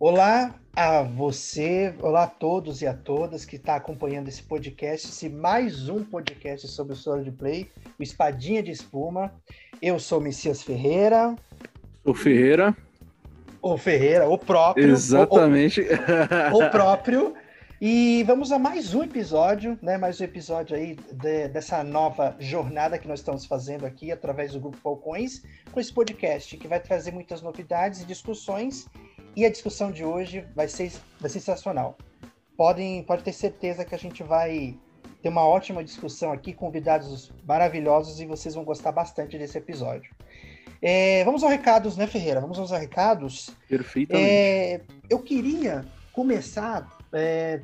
Olá a você, olá a todos e a todas que está acompanhando esse podcast, esse mais um podcast sobre o Soro de Play, o Espadinha de Espuma. Eu sou Messias Ferreira. O Ferreira. O Ferreira, o próprio. Exatamente. O, o, o próprio. E vamos a mais um episódio, né? Mais um episódio aí de, dessa nova jornada que nós estamos fazendo aqui através do Grupo Falcões, com esse podcast que vai trazer muitas novidades e discussões e a discussão de hoje vai ser, vai ser sensacional. Podem, pode ter certeza que a gente vai ter uma ótima discussão aqui, convidados maravilhosos e vocês vão gostar bastante desse episódio. É, vamos aos recados, né, Ferreira? Vamos aos recados. Perfeitamente. É, eu queria começar é,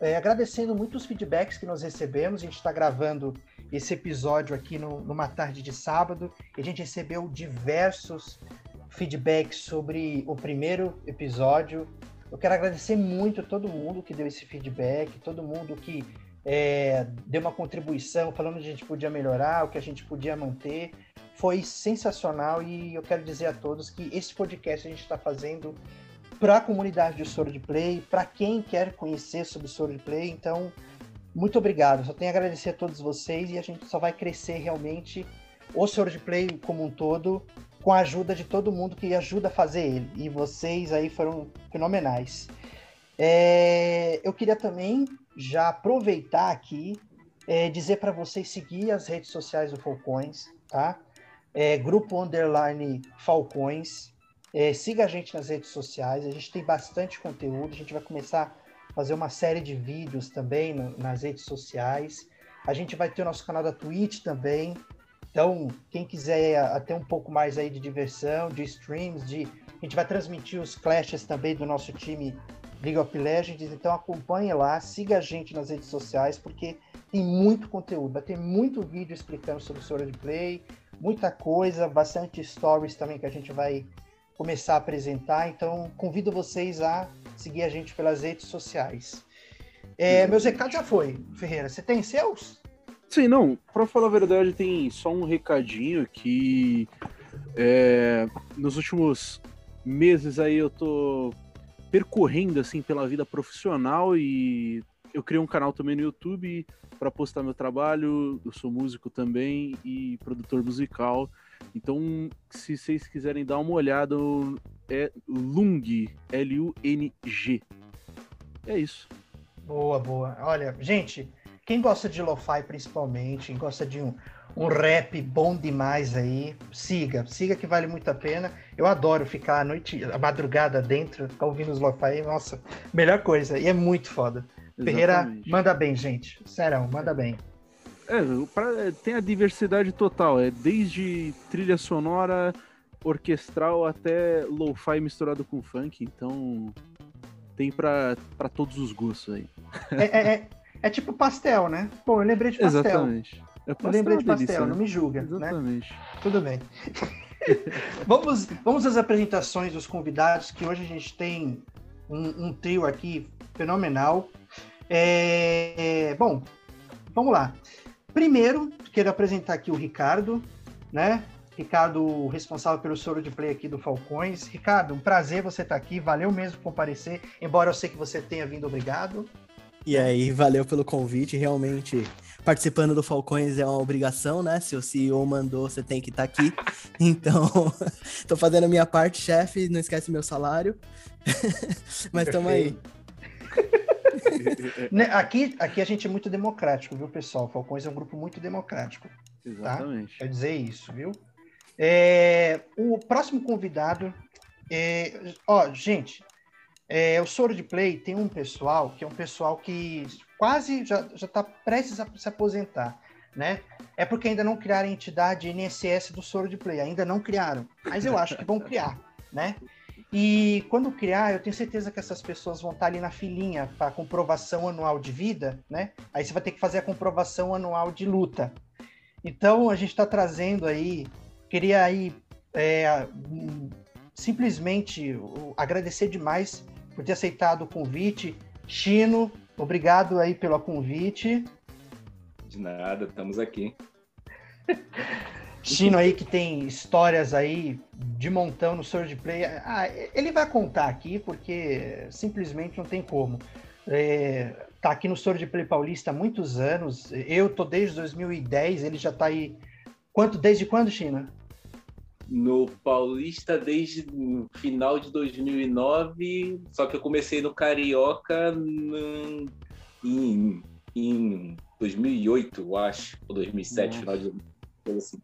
é, agradecendo muitos feedbacks que nós recebemos. A gente está gravando esse episódio aqui no, numa tarde de sábado e a gente recebeu diversos feedback sobre o primeiro episódio. Eu quero agradecer muito a todo mundo que deu esse feedback, todo mundo que é, deu uma contribuição falando que a gente podia melhorar, o que a gente podia manter. Foi sensacional e eu quero dizer a todos que esse podcast a gente está fazendo para a comunidade do Soro de Play, para quem quer conhecer sobre o Soro de Play. Então, muito obrigado. Só tenho a agradecer a todos vocês e a gente só vai crescer realmente o Soro de Play como um todo com a ajuda de todo mundo que ajuda a fazer ele. E vocês aí foram fenomenais. É, eu queria também já aproveitar aqui, é, dizer para vocês seguir as redes sociais do Falcões, tá? É, grupo Underline Falcões. É, siga a gente nas redes sociais, a gente tem bastante conteúdo, a gente vai começar a fazer uma série de vídeos também no, nas redes sociais. A gente vai ter o nosso canal da Twitch também, então, quem quiser ter um pouco mais aí de diversão, de streams, de a gente vai transmitir os clashes também do nosso time League of Legends, então acompanhe lá, siga a gente nas redes sociais, porque tem muito conteúdo, vai ter muito vídeo explicando sobre o Sora de Play, muita coisa, bastante stories também que a gente vai começar a apresentar, então convido vocês a seguir a gente pelas redes sociais. É, meus recados já foi, Ferreira, você tem seus? Sim, não, pra falar a verdade, tem só um recadinho que é, nos últimos meses aí eu tô percorrendo assim pela vida profissional e eu criei um canal também no YouTube para postar meu trabalho. Eu sou músico também e produtor musical. Então, se vocês quiserem dar uma olhada, é Lung, L-U-N-G. É isso. Boa, boa. Olha, gente, quem gosta de lo-fi principalmente, quem gosta de um, um rap bom demais aí, siga, siga que vale muito a pena. Eu adoro ficar a noite, a madrugada dentro, ficar ouvindo os lo-fi, nossa, melhor coisa, e é muito foda. Exatamente. Ferreira, manda bem, gente. Serão, manda bem. É, pra, tem a diversidade total, é desde trilha sonora, orquestral até lo-fi misturado com funk, então tem para todos os gostos aí. É, é, é, é tipo pastel, né? Bom, eu lembrei de pastel. Exatamente. É eu lembrei de pastel, delícia, não né? me julga. Né? Exatamente. Né? Tudo bem. vamos, vamos às apresentações dos convidados, que hoje a gente tem um, um trio aqui fenomenal. É, bom, vamos lá. Primeiro, quero apresentar aqui o Ricardo, né? Ricardo, responsável pelo soro de play aqui do Falcões. Ricardo, um prazer você estar aqui, valeu mesmo comparecer, embora eu sei que você tenha vindo, obrigado. E aí, valeu pelo convite. Realmente, participando do Falcões é uma obrigação, né? Se o CEO mandou, você tem que estar tá aqui. Então, tô fazendo a minha parte, chefe. Não esquece meu salário. Mas estamos aí. Né, aqui, aqui a gente é muito democrático, viu, pessoal? Falcões é um grupo muito democrático. Tá? Exatamente. Tá? Quer dizer isso, viu? É, o próximo convidado. É, ó, gente, é, o Soro de Play tem um pessoal que é um pessoal que quase já está prestes a se aposentar, né? É porque ainda não criaram a entidade NSS do Soro de Play, ainda não criaram, mas eu acho que vão criar, né? E quando criar, eu tenho certeza que essas pessoas vão estar ali na filinha para comprovação anual de vida, né? Aí você vai ter que fazer a comprovação anual de luta. Então a gente está trazendo aí, queria aí é, simplesmente agradecer demais por ter aceitado o convite. Chino, obrigado aí pelo convite. De nada, estamos aqui. Chino aí que tem histórias aí de montão no Sword Play. Ah, ele vai contar aqui porque simplesmente não tem como. É, tá aqui no Sword Play Paulista há muitos anos. Eu tô desde 2010, ele já tá aí. Quanto, desde quando, China? No Paulista desde o final de 2009, só que eu comecei no Carioca no, em, em 2008, eu acho, ou 2007, Nossa. final de assim.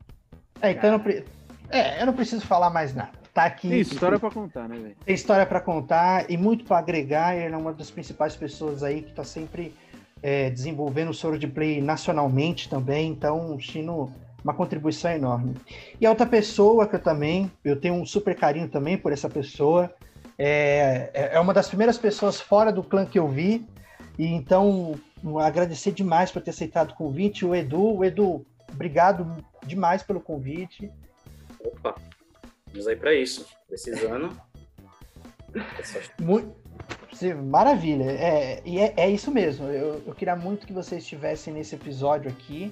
É, então eu não, é, eu não preciso falar mais nada. Tá aqui. Tem história para contar, né, velho? Tem história para contar e muito para agregar. Ele é uma das principais pessoas aí que está sempre é, desenvolvendo o soro de play nacionalmente também. Então, o Chino, uma contribuição enorme. E a outra pessoa que eu também, eu tenho um super carinho também por essa pessoa. É, é, é uma das primeiras pessoas fora do clã que eu vi. E então, agradecer demais por ter aceitado o convite. O Edu, o Edu, obrigado demais pelo convite. Opa, vamos aí para isso. Precisando. muito, maravilha. É, e é, é isso mesmo. Eu, eu queria muito que vocês estivessem nesse episódio aqui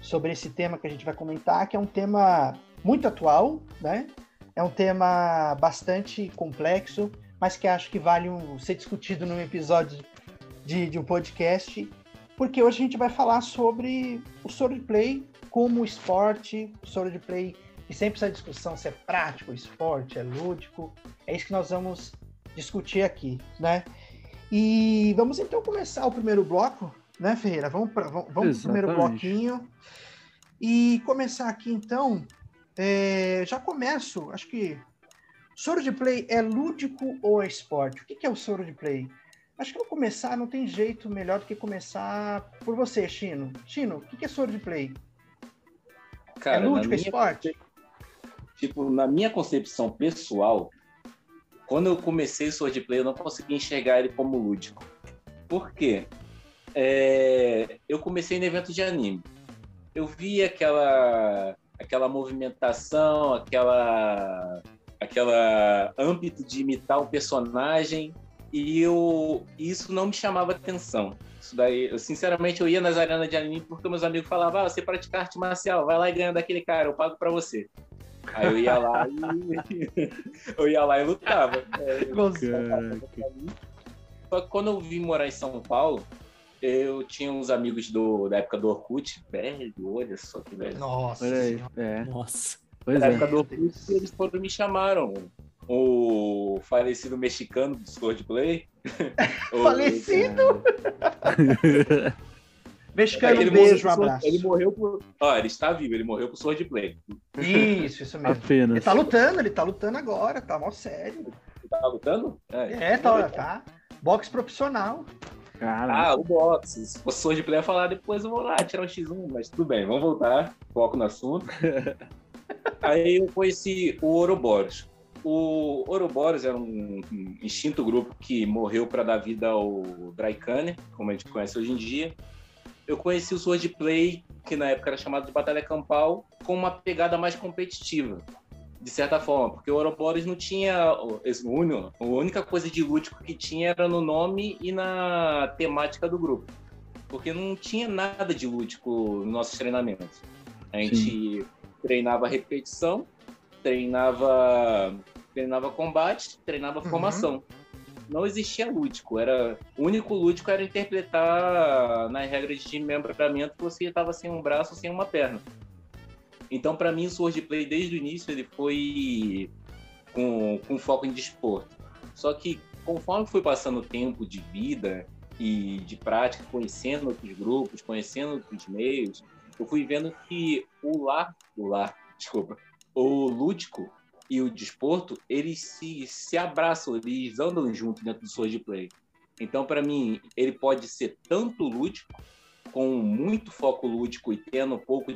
sobre esse tema que a gente vai comentar, que é um tema muito atual, né? É um tema bastante complexo, mas que acho que vale um, ser discutido num episódio de, de um podcast, porque hoje a gente vai falar sobre o swordplay como esporte, o swordplay e sempre essa discussão se é prático, esporte, é lúdico. É isso que nós vamos discutir aqui, né? E vamos então começar o primeiro bloco, né, Ferreira? Vamos para vamos, vamos pro primeiro bloquinho. E começar aqui então. É, já começo, acho que. Soro de play é lúdico ou é esporte? O que é o soro de play? Acho que vou começar, não tem jeito melhor do que começar por você, Chino. Chino, o que é soro de play? Cara, é lúdico, é esporte? tipo, na minha concepção pessoal, quando eu comecei o Swordplay, eu não consegui enxergar ele como lúdico. Por quê? É, eu comecei no evento de anime. Eu vi aquela aquela movimentação, aquela aquela âmbito de imitar o personagem e eu isso não me chamava atenção. Isso daí, eu, sinceramente, eu ia nas arenas de anime porque meus amigos falavam: ah, você pratica arte marcial, vai lá e ganha daquele cara, eu pago para você. Aí eu ia lá e eu ia lá e lutava. É, Só que quando eu vim morar em São Paulo, eu tinha uns amigos do, da época do Orkut, velho, olha só que velho. Nossa, é. Nossa. Pois na é. época do Orkut, eles foram me chamaram. O falecido mexicano do Swordplay. falecido? Mexicano, um beijo, um abraço. Ele morreu por. Ó, ele está vivo, ele morreu por swordplay. Isso, isso mesmo. Apenas. Ele tá lutando, ele tá lutando agora, tá mó sério. Ele tá lutando? É, é tá, tá. Boxe profissional. Ah, o boxe. Se fosse swordplay, eu falar depois eu vou lá tirar um X1, mas tudo bem, vamos voltar. Foco no assunto. Aí eu conheci o Ouroboros. O Ouroboros era um, extinto grupo que morreu para dar vida ao Draikane, como a gente conhece hoje em dia eu conheci o Sword Play, que na época era chamado de Batalha Campal, com uma pegada mais competitiva, de certa forma, porque o Ouroboros não tinha. Esse, a única coisa de lúdico que tinha era no nome e na temática do grupo. Porque não tinha nada de lúdico nos nossos treinamentos. A gente Sim. treinava repetição, treinava, treinava combate, treinava uhum. formação não existia lúdico. Era, o único lúdico era interpretar nas regras de membramento que você estava sem um braço, sem uma perna. Então, para mim, o Swordplay, desde o início, ele foi com, com foco em desporto. Só que, conforme foi passando o tempo de vida e de prática, conhecendo outros grupos, conhecendo outros meios, eu fui vendo que o lá, o lá, desculpa, o lúdico e o desporto, eles se, se abraçam, eles andam junto dentro do Sword Play. Então, para mim, ele pode ser tanto lúdico, com muito foco lúdico e tendo pouco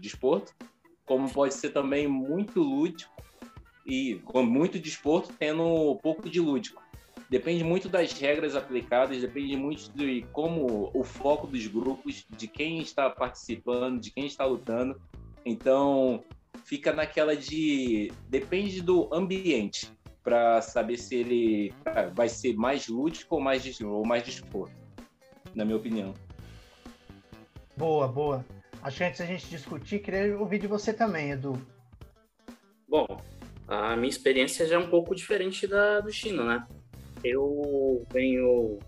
desporto, como pode ser também muito lúdico e com muito desporto, tendo pouco de lúdico. Depende muito das regras aplicadas, depende muito de como o foco dos grupos, de quem está participando, de quem está lutando. Então, fica naquela de depende do ambiente para saber se ele vai ser mais lúdico ou mais ou mais desporto, na minha opinião. Boa, boa. Acho que antes da gente discutir, queria ouvir de você também, Edu. Bom, a minha experiência já é um pouco diferente da do Chino, né? Eu venho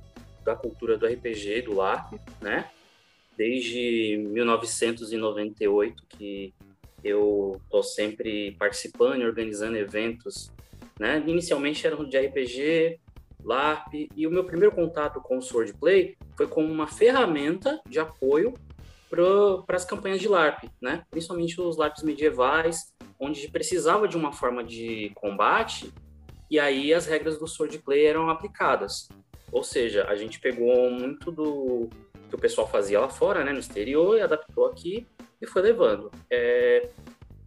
da cultura do RPG, do LARP, né? Desde 1998 que eu tô sempre participando e organizando eventos, né? Inicialmente eram de RPG, LARP, e o meu primeiro contato com o Swordplay foi como uma ferramenta de apoio para as campanhas de LARP, né? Principalmente os LARPs medievais, onde precisava de uma forma de combate e aí as regras do Swordplay eram aplicadas. Ou seja, a gente pegou muito do que o pessoal fazia lá fora, né, no exterior, e adaptou aqui e foi levando. É,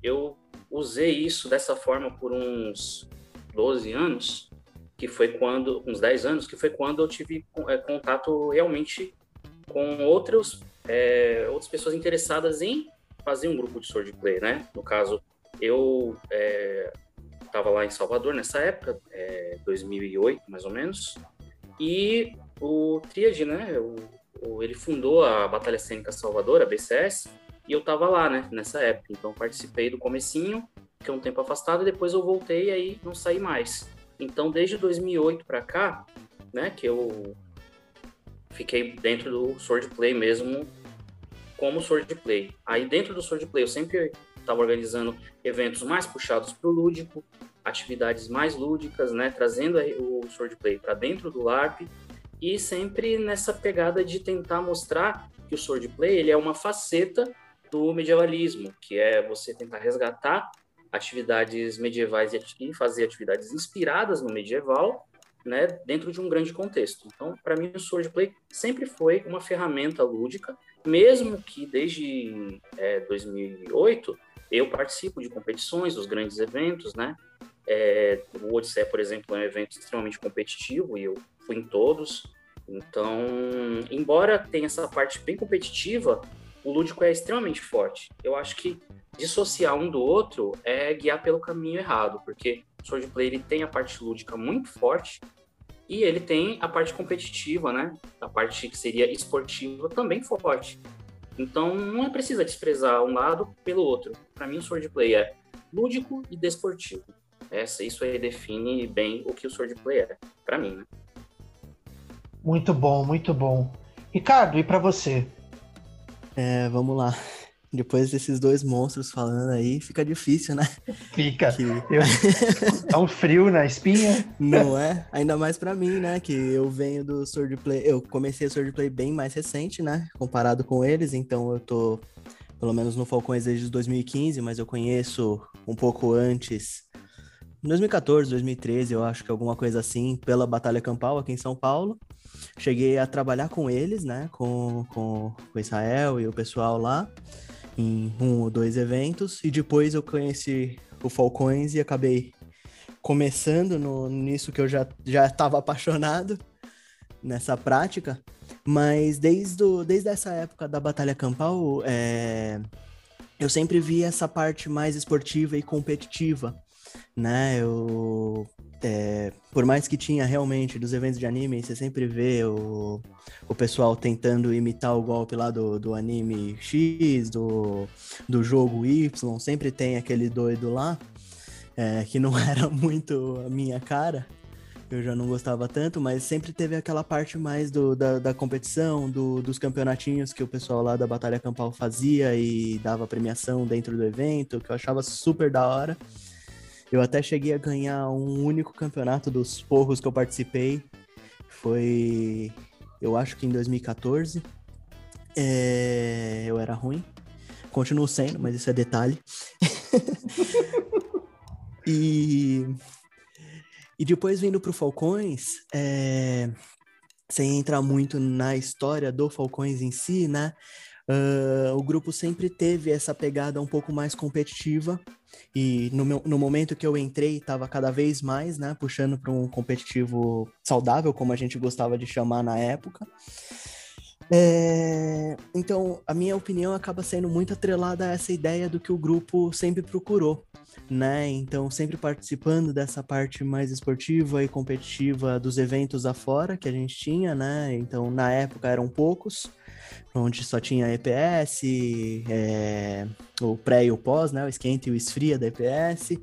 eu usei isso dessa forma por uns 12 anos, que foi quando, uns 10 anos, que foi quando eu tive é, contato realmente com outros, é, outras pessoas interessadas em fazer um grupo de swordplay, né? No caso, eu estava é, lá em Salvador nessa época, 2008 é, mais ou menos, e o Triad, né? O, o, ele fundou a Batalha Cênica Salvador, a BCS, e eu estava lá, né? Nessa época, então participei do comecinho, fiquei um tempo afastado, e depois eu voltei e aí não saí mais. Então, desde 2008 para cá, né, que eu fiquei dentro do Swordplay mesmo, como Swordplay. Aí, dentro do Swordplay, eu sempre estava organizando eventos mais puxados para o lúdico, atividades mais lúdicas, né, trazendo o Swordplay para dentro do LARP e sempre nessa pegada de tentar mostrar que o Swordplay ele é uma faceta do medievalismo, que é você tentar resgatar atividades medievais e fazer atividades inspiradas no medieval, né, dentro de um grande contexto. Então, para mim, o Swordplay sempre foi uma ferramenta lúdica, mesmo que desde é, 2008 eu participo de competições, dos grandes eventos, né? É, o Odisseia, por exemplo, é um evento extremamente competitivo e eu fui em todos. Então, embora tenha essa parte bem competitiva, o lúdico é extremamente forte. Eu acho que dissociar um do outro é guiar pelo caminho errado, porque o Swordplay ele tem a parte lúdica muito forte e ele tem a parte competitiva, né? A parte que seria esportiva também forte. Então não precisa desprezar um lado pelo outro. Para mim o Swordplay é lúdico e desportivo. Essa, isso aí define bem o que o Swordplay é, para mim, né? Muito bom, muito bom. Ricardo, e para você? É, vamos lá. Depois desses dois monstros falando aí, fica difícil, né? Fica. Que... Eu... Dá um frio na espinha. Não é? Ainda mais para mim, né? Que eu venho do Swordplay. Eu comecei o Swordplay bem mais recente, né? Comparado com eles, então eu tô pelo menos no Falcões desde 2015, mas eu conheço um pouco antes. 2014, 2013, eu acho que alguma coisa assim, pela Batalha Campal aqui em São Paulo. Cheguei a trabalhar com eles, né? Com, com o Israel e o pessoal lá em um ou dois eventos, e depois eu conheci o Falcões e acabei começando no, nisso que eu já já estava apaixonado nessa prática, mas desde, o, desde essa época da Batalha Campal, é, eu sempre vi essa parte mais esportiva e competitiva, né? Eu é, por mais que tinha realmente dos eventos de anime, você sempre vê o, o pessoal tentando imitar o golpe lá do, do anime X, do, do jogo Y, sempre tem aquele doido lá, é, que não era muito a minha cara, eu já não gostava tanto, mas sempre teve aquela parte mais do, da, da competição, do, dos campeonatinhos que o pessoal lá da Batalha Campal fazia e dava premiação dentro do evento, que eu achava super da hora. Eu até cheguei a ganhar um único campeonato dos porros que eu participei. Foi, eu acho que em 2014. É, eu era ruim. Continuo sendo, mas isso é detalhe. e, e depois vindo pro Falcões, é, sem entrar muito na história do Falcões em si, né? Uh, o grupo sempre teve essa pegada um pouco mais competitiva e no, meu, no momento que eu entrei estava cada vez mais, né, puxando para um competitivo saudável, como a gente gostava de chamar na época. É, então, a minha opinião acaba sendo muito atrelada a essa ideia do que o grupo sempre procurou, né? Então, sempre participando dessa parte mais esportiva e competitiva dos eventos afora que a gente tinha, né? Então, na época eram poucos, onde só tinha EPS, é, o pré e o pós, né? O esquenta e o esfria da EPS,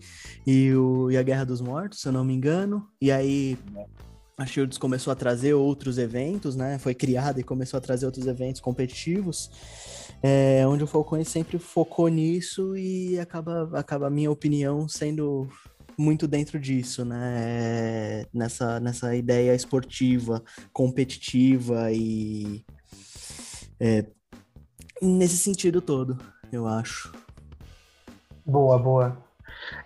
e, o, e a Guerra dos Mortos, se eu não me engano. E aí a Shields começou a trazer outros eventos, né? Foi criada e começou a trazer outros eventos competitivos, é, onde o Falcões sempre focou nisso e acaba, acaba a minha opinião sendo muito dentro disso, né? Nessa, nessa ideia esportiva, competitiva e é, nesse sentido todo, eu acho. Boa, boa.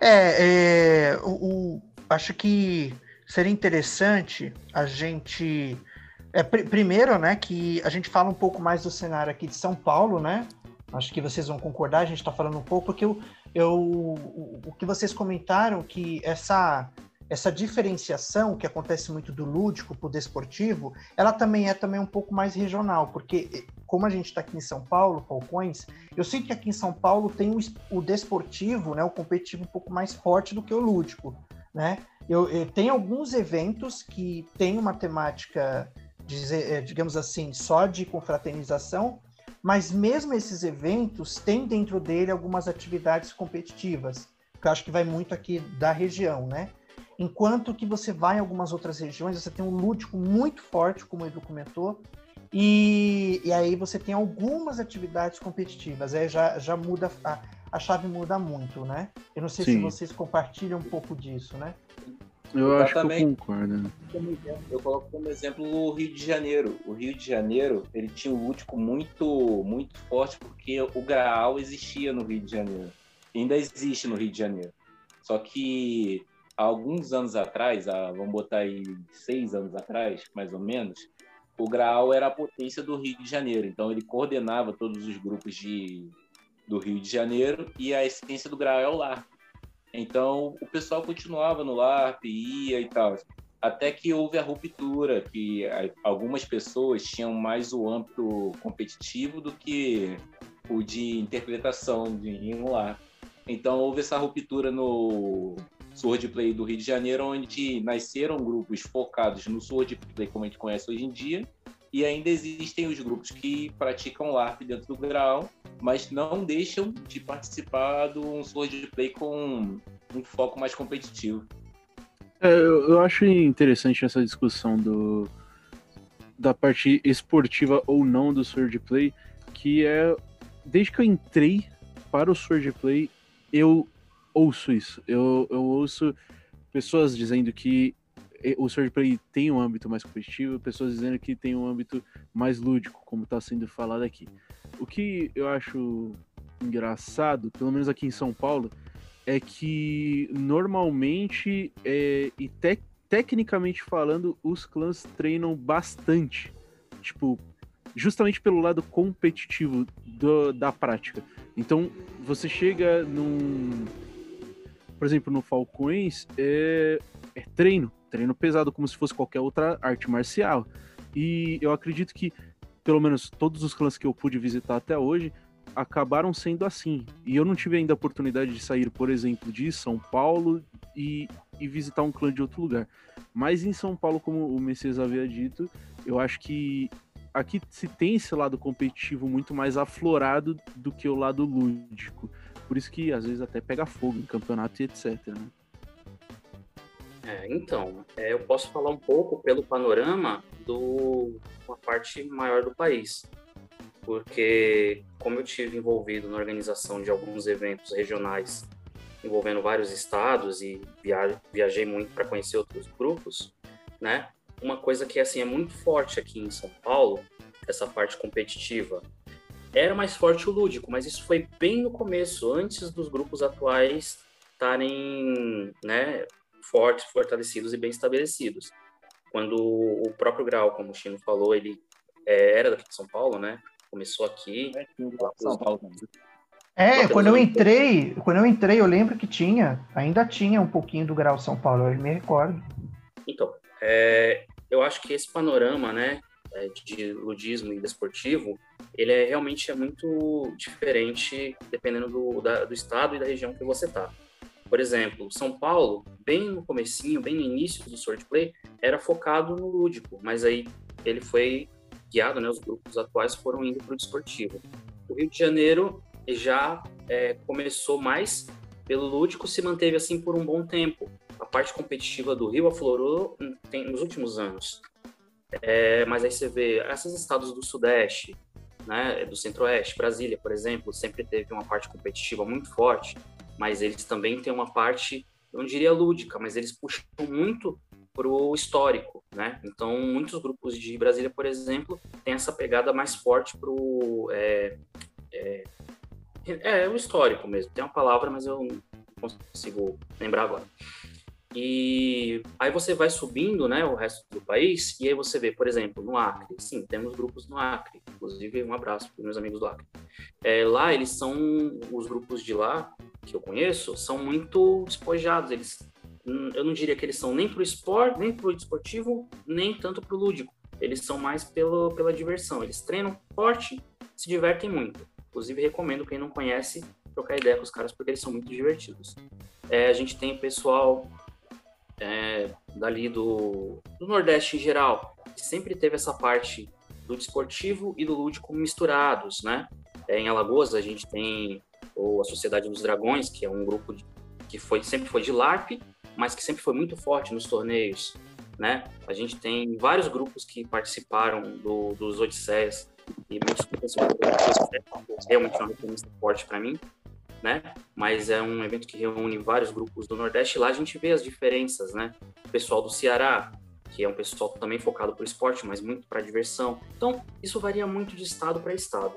É, é o, o, acho que seria interessante a gente. É, pr primeiro, né, que a gente fala um pouco mais do cenário aqui de São Paulo, né? Acho que vocês vão concordar, a gente está falando um pouco, porque eu, eu, o, que vocês comentaram, que essa essa diferenciação que acontece muito do lúdico para o desportivo, ela também é também um pouco mais regional, porque como a gente está aqui em São Paulo, Falcões, eu sei que aqui em São Paulo tem o, o desportivo, né, o competitivo um pouco mais forte do que o lúdico, né? Eu, eu tenho alguns eventos que têm uma temática, eh, digamos assim, só de confraternização, mas mesmo esses eventos têm dentro dele algumas atividades competitivas, que eu acho que vai muito aqui da região, né? Enquanto que você vai em algumas outras regiões, você tem um lúdico muito forte, como o Edu comentou, e, e aí você tem algumas atividades competitivas, aí já, já muda, a, a chave muda muito, né? Eu não sei Sim. se vocês compartilham um pouco disso, né? Eu acho que eu concordo. Eu coloco como exemplo o Rio de Janeiro. O Rio de Janeiro, ele tinha um lúdico muito, muito forte porque o Graal existia no Rio de Janeiro. Ainda existe no Rio de Janeiro. Só que há alguns anos atrás, há, vamos botar aí seis anos atrás, mais ou menos, o Graal era a potência do Rio de Janeiro. Então ele coordenava todos os grupos de, do Rio de Janeiro e a essência do Graal é o LARP. Então o pessoal continuava no LARP, ia e tal. Até que houve a ruptura, que algumas pessoas tinham mais o âmbito competitivo do que o de interpretação de um LARP. Então houve essa ruptura no, swordplay do Rio de Janeiro, onde nasceram grupos focados no swordplay como a gente conhece hoje em dia, e ainda existem os grupos que praticam LARP dentro do grau, mas não deixam de participar de um swordplay com um foco mais competitivo. É, eu, eu acho interessante essa discussão do da parte esportiva ou não do swordplay, que é desde que eu entrei para o swordplay, eu ouço isso. Eu, eu ouço pessoas dizendo que o swordplay tem um âmbito mais competitivo, pessoas dizendo que tem um âmbito mais lúdico, como está sendo falado aqui. O que eu acho engraçado, pelo menos aqui em São Paulo, é que normalmente é, e te, tecnicamente falando, os clãs treinam bastante. Tipo, justamente pelo lado competitivo do, da prática. Então, você chega num, por exemplo, no Falcões, é, é treino, treino pesado, como se fosse qualquer outra arte marcial. E eu acredito que, pelo menos todos os clãs que eu pude visitar até hoje, acabaram sendo assim. E eu não tive ainda a oportunidade de sair, por exemplo, de São Paulo e, e visitar um clã de outro lugar. Mas em São Paulo, como o Messias havia dito, eu acho que aqui se tem esse lado competitivo muito mais aflorado do que o lado lúdico. Por isso que às vezes até pega fogo em campeonato e etc. Né? É, então, é, eu posso falar um pouco pelo panorama do uma parte maior do país, porque como eu tive envolvido na organização de alguns eventos regionais envolvendo vários estados e via, viajei muito para conhecer outros grupos, né? Uma coisa que assim é muito forte aqui em São Paulo, essa parte competitiva, era mais forte o lúdico, mas isso foi bem no começo, antes dos grupos atuais estarem né, fortes, fortalecidos e bem estabelecidos. Quando o próprio Grau, como o Chino falou, ele é, era daqui de São Paulo, né? Começou aqui. É, São Paulo também. É, quando eu entrei, quando eu entrei, eu lembro que tinha, ainda tinha um pouquinho do Grau São Paulo, eu me recordo. Então, é, eu acho que esse panorama, né, é, de ludismo e desportivo, ele é realmente é muito diferente dependendo do, da, do estado e da região que você está. Por exemplo, São Paulo, bem no comecinho, bem no início do Swordplay, era focado no lúdico, mas aí ele foi guiado, né, os grupos atuais foram indo para o desportivo. O Rio de Janeiro já é, começou mais pelo lúdico, se manteve assim por um bom tempo. A parte competitiva do Rio aflorou tem, nos últimos anos. É, mas aí você vê esses estados do Sudeste, né, do Centro-Oeste, Brasília, por exemplo, sempre teve uma parte competitiva muito forte, mas eles também têm uma parte, eu não diria lúdica, mas eles puxam muito para o histórico, né? Então, muitos grupos de Brasília, por exemplo, têm essa pegada mais forte para o é, é, é, o histórico mesmo. Tem uma palavra, mas eu não consigo lembrar agora. E aí você vai subindo, né, o resto do país, e aí você vê, por exemplo, no Acre, sim, temos grupos no Acre, inclusive um abraço para meus amigos do Acre. É, lá eles são, os grupos de lá, que eu conheço, são muito despojados, eles, eu não diria que eles são nem para o esporte, nem para o desportivo, nem tanto para o lúdico, eles são mais pelo, pela diversão, eles treinam forte, se divertem muito. Inclusive recomendo quem não conhece trocar ideia com os caras porque eles são muito divertidos. É, a gente tem pessoal é, dali do, do Nordeste em geral, sempre teve essa parte do desportivo e do lúdico misturados, né? É, em Alagoas a gente tem ou a Sociedade dos Dragões, que é um grupo de, que foi sempre foi de LARP, mas que sempre foi muito forte nos torneios, né? A gente tem vários grupos que participaram do, dos Odisseias e muitos grupos realmente é uma forte para mim né? Mas é um evento que reúne vários grupos do Nordeste. Lá a gente vê as diferenças, né? O pessoal do Ceará, que é um pessoal também focado para o esporte, mas muito para diversão. Então, isso varia muito de estado para estado.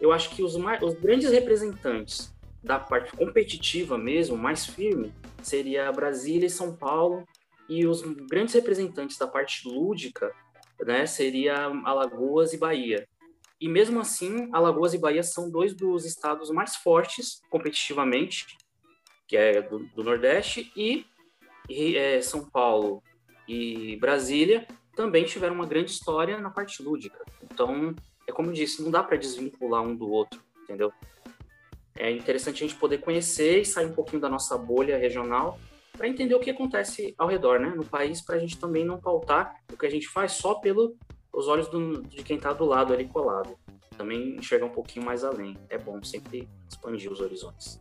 Eu acho que os, mais, os grandes representantes da parte competitiva mesmo, mais firme, seria Brasília e São Paulo, e os grandes representantes da parte lúdica, né, seria Alagoas e Bahia. E mesmo assim, Alagoas e Bahia são dois dos estados mais fortes competitivamente, que é do, do Nordeste, e, e é, São Paulo e Brasília também tiveram uma grande história na parte lúdica. Então, é como eu disse, não dá para desvincular um do outro, entendeu? É interessante a gente poder conhecer e sair um pouquinho da nossa bolha regional para entender o que acontece ao redor, né, no país, para a gente também não pautar o que a gente faz só pelo os olhos do, de quem está do lado ali colado. Também enxergar um pouquinho mais além. É bom sempre expandir os horizontes.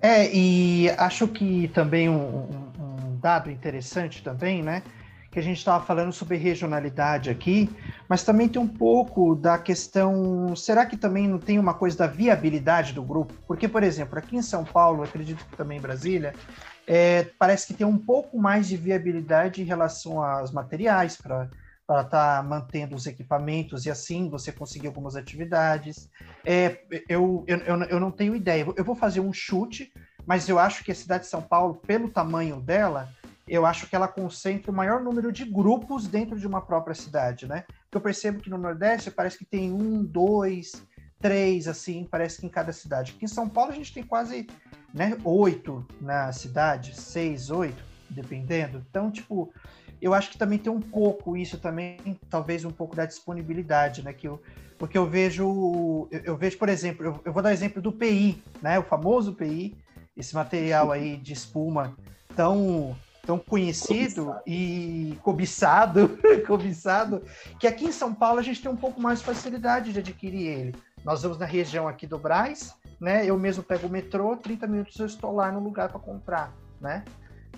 É, e acho que também um, um dado interessante também, né? Que a gente estava falando sobre regionalidade aqui, mas também tem um pouco da questão. Será que também não tem uma coisa da viabilidade do grupo? Porque, por exemplo, aqui em São Paulo, acredito que também em Brasília, é, parece que tem um pouco mais de viabilidade em relação aos materiais para para estar tá mantendo os equipamentos e assim você conseguir algumas atividades. É, eu, eu, eu não tenho ideia. Eu vou fazer um chute, mas eu acho que a cidade de São Paulo, pelo tamanho dela, eu acho que ela concentra o maior número de grupos dentro de uma própria cidade, né? Porque eu percebo que no Nordeste parece que tem um, dois, três, assim, parece que em cada cidade. Aqui em São Paulo a gente tem quase né, oito na cidade, seis, oito, dependendo. Então, tipo, eu acho que também tem um pouco isso também, talvez um pouco da disponibilidade, né? Que eu, porque eu vejo, eu, eu vejo, por exemplo, eu, eu, vou dar exemplo do PI, né? O famoso PI, esse material aí de espuma tão tão conhecido cobiçado. e cobiçado, cobiçado, que aqui em São Paulo a gente tem um pouco mais de facilidade de adquirir ele. Nós vamos na região aqui do Braz, né? Eu mesmo pego o metrô, 30 minutos eu estou lá no lugar para comprar, né?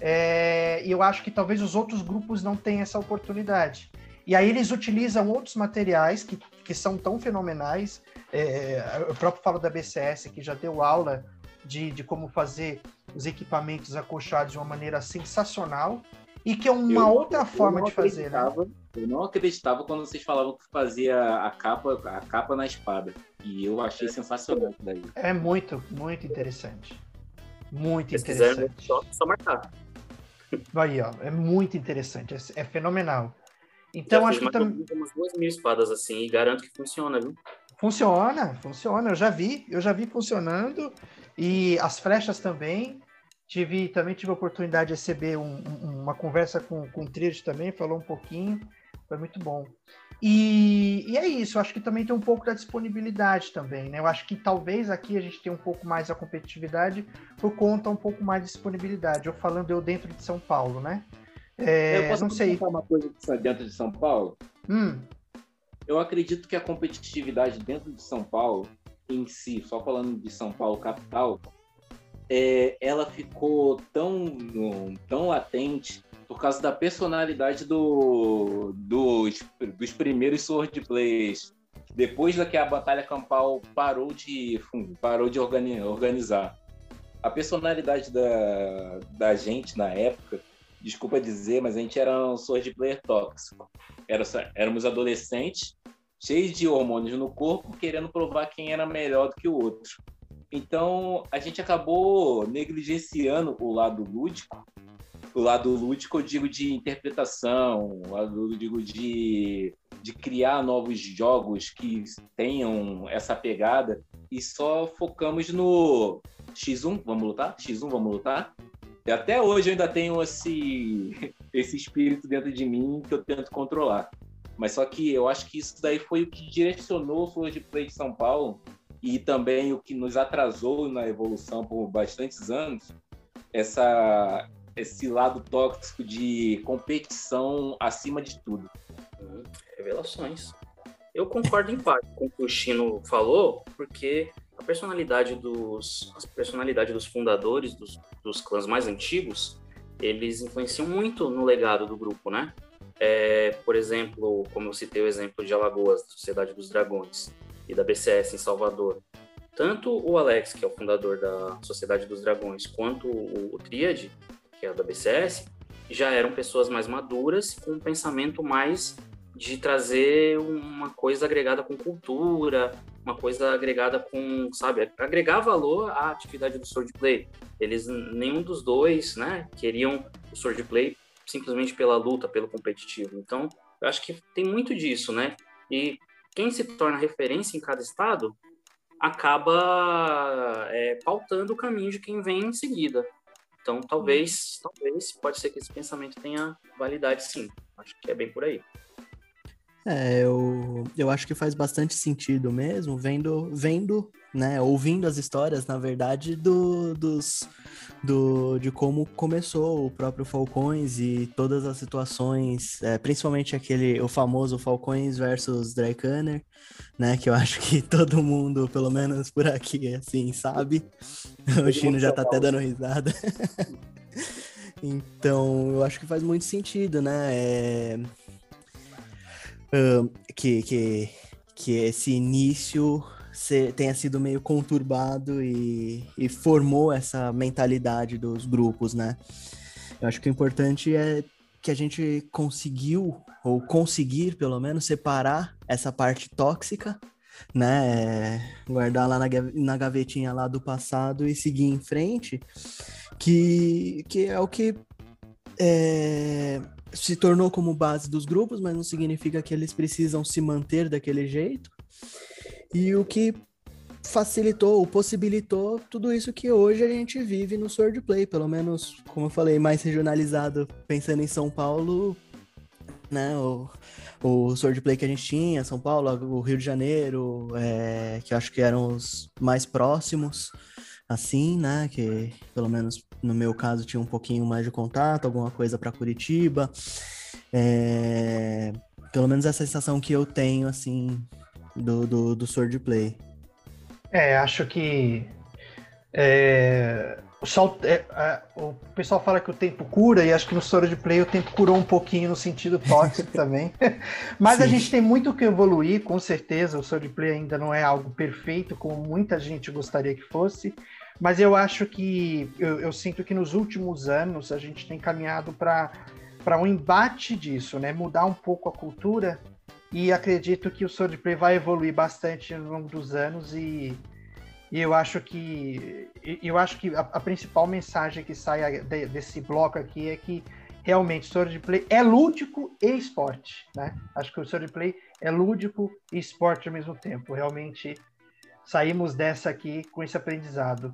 É, e eu acho que talvez os outros grupos não tenham essa oportunidade. E aí eles utilizam outros materiais que, que são tão fenomenais. É, eu próprio falo da BCS, que já deu aula de, de como fazer os equipamentos acolchados de uma maneira sensacional e que é uma eu, outra forma de fazer. Né? Eu não acreditava quando vocês falavam que fazia a capa, a capa na espada. E eu achei sensacional isso daí. É muito, muito interessante. Muito Se interessante. Quiser, só, só marcar. Aí, ó, é muito interessante, é, é fenomenal. Então, já acho que também. umas duas mil espadas assim, e garanto que funciona, viu? Funciona, funciona. Eu já vi, eu já vi funcionando. E as flechas também. Tive, também tive a oportunidade de receber um, um, uma conversa com, com o Trid também, falou um pouquinho. Foi muito bom. E, e, é isso, eu acho que também tem um pouco da disponibilidade também, né? Eu acho que talvez aqui a gente tenha um pouco mais a competitividade por conta um pouco mais de disponibilidade. Eu falando eu dentro de São Paulo, né? É, eu posso não sei. uma coisa dentro de São Paulo? Hum. Eu acredito que a competitividade dentro de São Paulo, em si, só falando de São Paulo capital, é, ela ficou tão, tão latente por causa da personalidade do, dos, dos primeiros sword plays. Depois que a Batalha Campal parou de, parou de organizar. A personalidade da, da gente na época, desculpa dizer, mas a gente era um sword player tóxico. Era, éramos adolescentes, cheios de hormônios no corpo, querendo provar quem era melhor do que o outro. Então, a gente acabou negligenciando o lado lúdico. O lado lúdico, eu digo de interpretação, o lado eu digo de, de criar novos jogos que tenham essa pegada e só focamos no X1, vamos lutar? X1, vamos lutar? E até hoje eu ainda tenho esse, esse espírito dentro de mim que eu tento controlar. Mas só que eu acho que isso daí foi o que direcionou o Flor de Play de São Paulo e também o que nos atrasou na evolução por bastantes anos, essa, esse lado tóxico de competição acima de tudo. Revelações. Eu concordo em parte com o que o Chino falou, porque a personalidade dos, a personalidade dos fundadores dos, dos clãs mais antigos, eles influenciam muito no legado do grupo, né? É, por exemplo, como eu citei o exemplo de Alagoas, Sociedade dos Dragões e da BCS em Salvador. Tanto o Alex, que é o fundador da Sociedade dos Dragões, quanto o, o Triad, que é da BCS, já eram pessoas mais maduras, com um pensamento mais de trazer uma coisa agregada com cultura, uma coisa agregada com, sabe, agregar valor à atividade do swordplay. Eles, nenhum dos dois, né, queriam o swordplay simplesmente pela luta, pelo competitivo. Então, eu acho que tem muito disso, né? E quem se torna referência em cada estado acaba é, pautando o caminho de quem vem em seguida. Então, talvez, talvez, pode ser que esse pensamento tenha validade, sim. Acho que é bem por aí. É, eu, eu acho que faz bastante sentido mesmo, vendo, vendo, né, ouvindo as histórias, na verdade, do, dos, do, de como começou o próprio Falcões e todas as situações, é, principalmente aquele, o famoso Falcões versus Drycanner, né, que eu acho que todo mundo, pelo menos por aqui, assim, sabe. O Chino já tá até dando risada. então, eu acho que faz muito sentido, né, é que, que, que esse início tenha sido meio conturbado e, e formou essa mentalidade dos grupos, né? Eu acho que o importante é que a gente conseguiu, ou conseguir pelo menos, separar essa parte tóxica, né? Guardar lá na, na gavetinha lá do passado e seguir em frente, que, que é o que é, se tornou como base dos grupos, mas não significa que eles precisam se manter daquele jeito. E o que facilitou ou possibilitou tudo isso que hoje a gente vive no Swordplay, pelo menos, como eu falei, mais regionalizado, pensando em São Paulo, né, o, o Swordplay que a gente tinha, São Paulo, o Rio de Janeiro, é, que eu acho que eram os mais próximos, assim, né, que pelo menos no meu caso, tinha um pouquinho mais de contato, alguma coisa para Curitiba. É... Pelo menos essa sensação que eu tenho, assim, do, do, do Sword Play. É, acho que. É, o, é, é, o pessoal fala que o tempo cura, e acho que no Sword Play o tempo curou um pouquinho no sentido tóxico também. Mas Sim. a gente tem muito que evoluir, com certeza. O Sword Play ainda não é algo perfeito, como muita gente gostaria que fosse. Mas eu acho que eu, eu sinto que nos últimos anos a gente tem caminhado para para um embate disso, né? Mudar um pouco a cultura e acredito que o swordplay vai evoluir bastante ao longo dos anos e, e eu acho que eu acho que a, a principal mensagem que sai de, desse bloco aqui é que realmente swordplay é lúdico e esporte, né? Acho que o swordplay é lúdico e esporte ao mesmo tempo. Realmente saímos dessa aqui com esse aprendizado.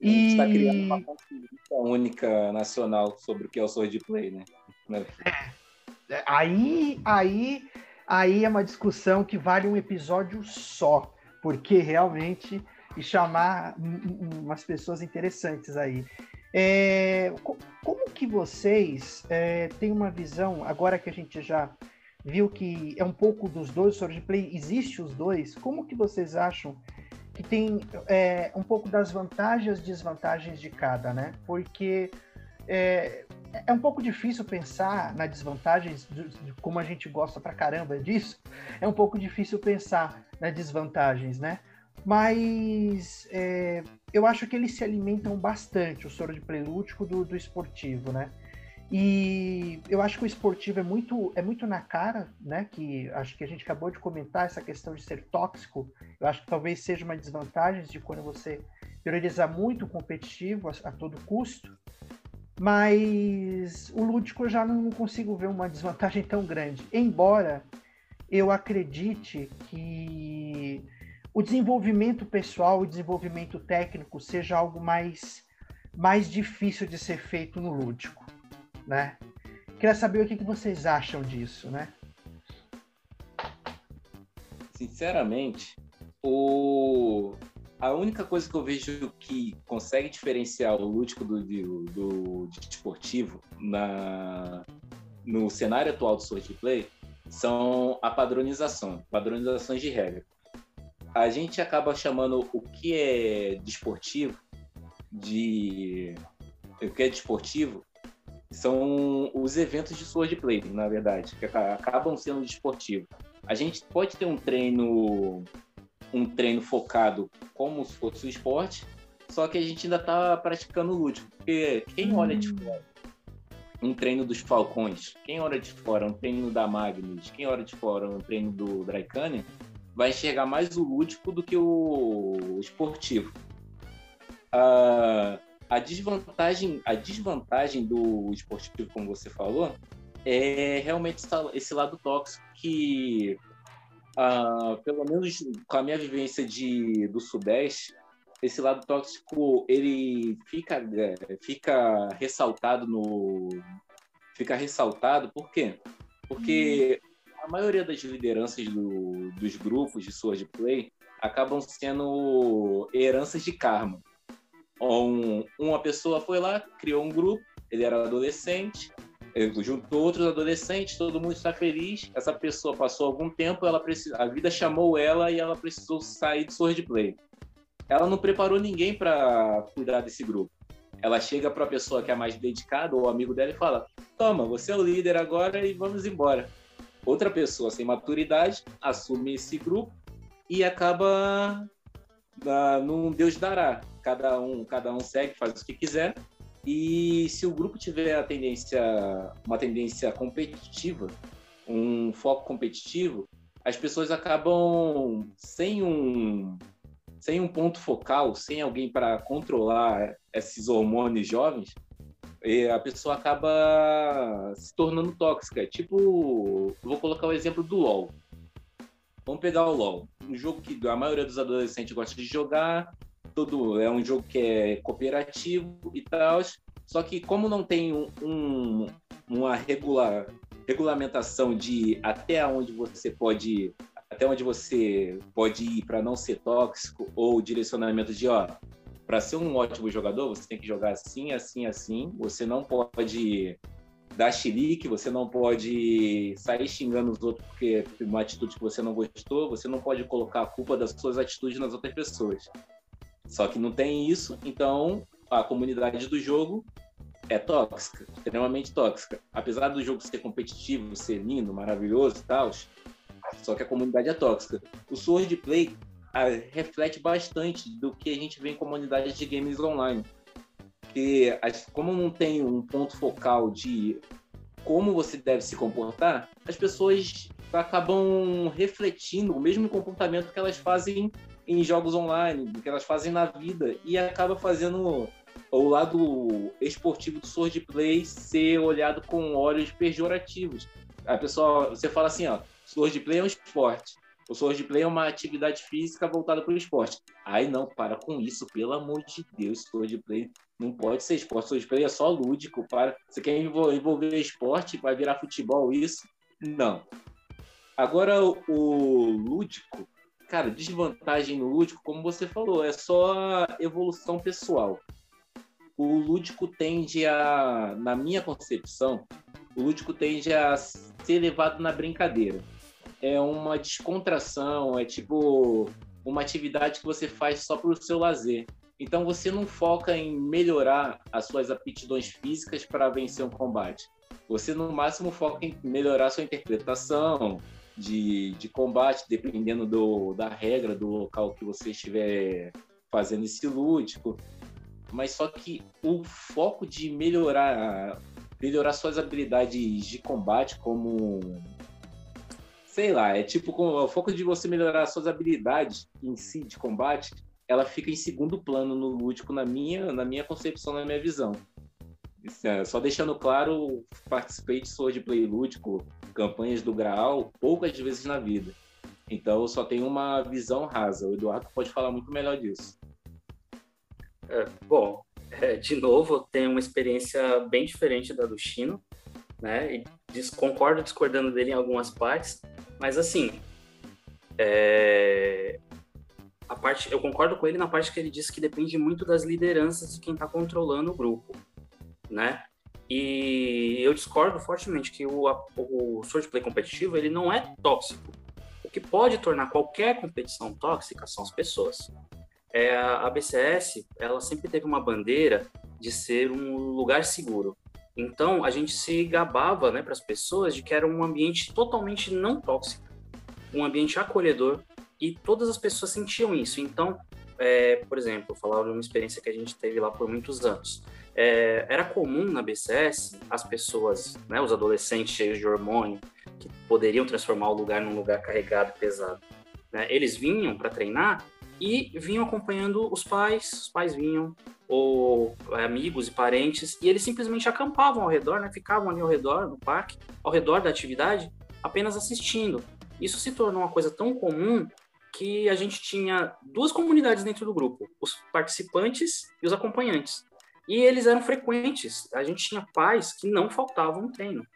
E... A gente está criando uma consciência única nacional sobre o que é o swordplay, né? É. é. Aí, aí aí é uma discussão que vale um episódio só, porque realmente e chamar umas pessoas interessantes aí. É, como que vocês é, têm uma visão, agora que a gente já viu que é um pouco dos dois, o Play existe os dois, como que vocês acham que tem é, um pouco das vantagens e desvantagens de cada, né? Porque é, é um pouco difícil pensar na desvantagens, de, como a gente gosta pra caramba disso, é um pouco difícil pensar nas desvantagens, né? Mas é, eu acho que eles se alimentam bastante, o soro de prelúdico do, do esportivo, né? E eu acho que o esportivo é muito, é muito na cara, né? Que acho que a gente acabou de comentar essa questão de ser tóxico. Eu acho que talvez seja uma desvantagem de quando você prioriza muito o competitivo a, a todo custo. Mas o lúdico eu já não consigo ver uma desvantagem tão grande. Embora eu acredite que o desenvolvimento pessoal, o desenvolvimento técnico seja algo mais, mais difícil de ser feito no lúdico, né? Queria saber o que, que vocês acham disso, né? Sinceramente, o... a única coisa que eu vejo que consegue diferenciar o lúdico do, do, do desportivo na, no cenário atual do Sword Play são a padronização, padronizações de regra a gente acaba chamando o que é desportivo de o que é desportivo são os eventos de sword play, na verdade, que acabam sendo desportivos. A gente pode ter um treino um treino focado como se fosse o esporte, só que a gente ainda está praticando lúdico, porque quem olha de fora um treino dos Falcões, quem olha de fora um treino da Magnus, quem olha de fora um treino do Draikanian, vai enxergar mais o lúdico do que o esportivo. Uh, a desvantagem, a desvantagem do esportivo, como você falou, é realmente esse lado tóxico que, uh, pelo menos com a minha vivência de, do Sudeste, esse lado tóxico ele fica, é, fica ressaltado no fica ressaltado por quê? Porque a maioria das lideranças do, dos grupos de Sword Play acabam sendo heranças de karma. Um, uma pessoa foi lá, criou um grupo, ele era adolescente, juntou outros adolescentes, todo mundo está feliz. Essa pessoa passou algum tempo, ela precisa, a vida chamou ela e ela precisou sair do Sword Play. Ela não preparou ninguém para cuidar desse grupo. Ela chega para a pessoa que é mais dedicada, ou amigo dela, e fala: Toma, você é o líder agora e vamos embora outra pessoa sem maturidade assume esse grupo e acaba uh, num Deus dará. Cada um, cada um segue, faz o que quiser. E se o grupo tiver a tendência, uma tendência competitiva, um foco competitivo, as pessoas acabam sem um sem um ponto focal, sem alguém para controlar esses hormônios jovens, a pessoa acaba se tornando tóxica. Tipo, vou colocar o exemplo do LoL. Vamos pegar o LoL, um jogo que a maioria dos adolescentes gosta de jogar, todo é um jogo que é cooperativo e tal. Só que como não tem um, um, uma regular, regulamentação de até onde você pode até onde você pode ir para não ser tóxico ou direcionamento de ó, para ser um ótimo jogador, você tem que jogar assim, assim, assim. Você não pode dar chilique, você não pode sair xingando os outros porque uma atitude que você não gostou, você não pode colocar a culpa das suas atitudes nas outras pessoas. Só que não tem isso, então a comunidade do jogo é tóxica, extremamente tóxica. Apesar do jogo ser competitivo, ser lindo, maravilhoso e tal, só que a comunidade é tóxica. O Sword Play reflete bastante do que a gente vê em comunidades de games online. Porque como não tem um ponto focal de como você deve se comportar, as pessoas acabam refletindo o mesmo comportamento que elas fazem em jogos online, que elas fazem na vida, e acaba fazendo o lado esportivo do Sword Play ser olhado com olhos pejorativos. A pessoa, você fala assim, ó, Sword Play é um esporte. O Sword Play é uma atividade física voltada para o esporte. Ai, não, para com isso, pelo amor de Deus. Sword Play não pode ser esporte. Sword Play é só lúdico. Para... Você quer envolver esporte, vai virar futebol, isso? Não. Agora, o lúdico, cara, desvantagem no lúdico, como você falou, é só evolução pessoal. O lúdico tende a, na minha concepção, o lúdico tende a ser levado na brincadeira. É uma descontração, é tipo uma atividade que você faz só para o seu lazer. Então você não foca em melhorar as suas aptidões físicas para vencer um combate. Você no máximo foca em melhorar sua interpretação de, de combate, dependendo do, da regra do local que você estiver fazendo esse lúdico. Mas só que o foco de melhorar melhorar suas habilidades de combate como sei lá, é tipo o foco de você melhorar suas habilidades em si de combate, ela fica em segundo plano no lúdico na minha, na minha concepção, na minha visão. É, só deixando claro, participei de swordplay lúdico, campanhas do Graal, poucas vezes na vida. Então eu só tenho uma visão rasa. O Eduardo pode falar muito melhor disso. É, bom, é, de novo, tenho uma experiência bem diferente da do Chino, né? E concordo discordando dele em algumas partes, mas assim, é... a parte, eu concordo com ele na parte que ele disse que depende muito das lideranças de quem está controlando o grupo, né? E eu discordo fortemente que o, o swordplay competitivo ele não é tóxico. O que pode tornar qualquer competição tóxica são as pessoas. É, a BCS ela sempre teve uma bandeira de ser um lugar seguro. Então, a gente se gabava né, para as pessoas de que era um ambiente totalmente não tóxico, um ambiente acolhedor, e todas as pessoas sentiam isso. Então, é, por exemplo, falar de uma experiência que a gente teve lá por muitos anos. É, era comum na BCS as pessoas, né, os adolescentes cheios de hormônio, que poderiam transformar o lugar num lugar carregado, pesado. Né? Eles vinham para treinar e vinham acompanhando os pais, os pais vinham, ou é, amigos e parentes, e eles simplesmente acampavam ao redor, né? ficavam ali ao redor, no parque, ao redor da atividade, apenas assistindo. Isso se tornou uma coisa tão comum que a gente tinha duas comunidades dentro do grupo, os participantes e os acompanhantes. E eles eram frequentes. A gente tinha pais que não faltavam no treino.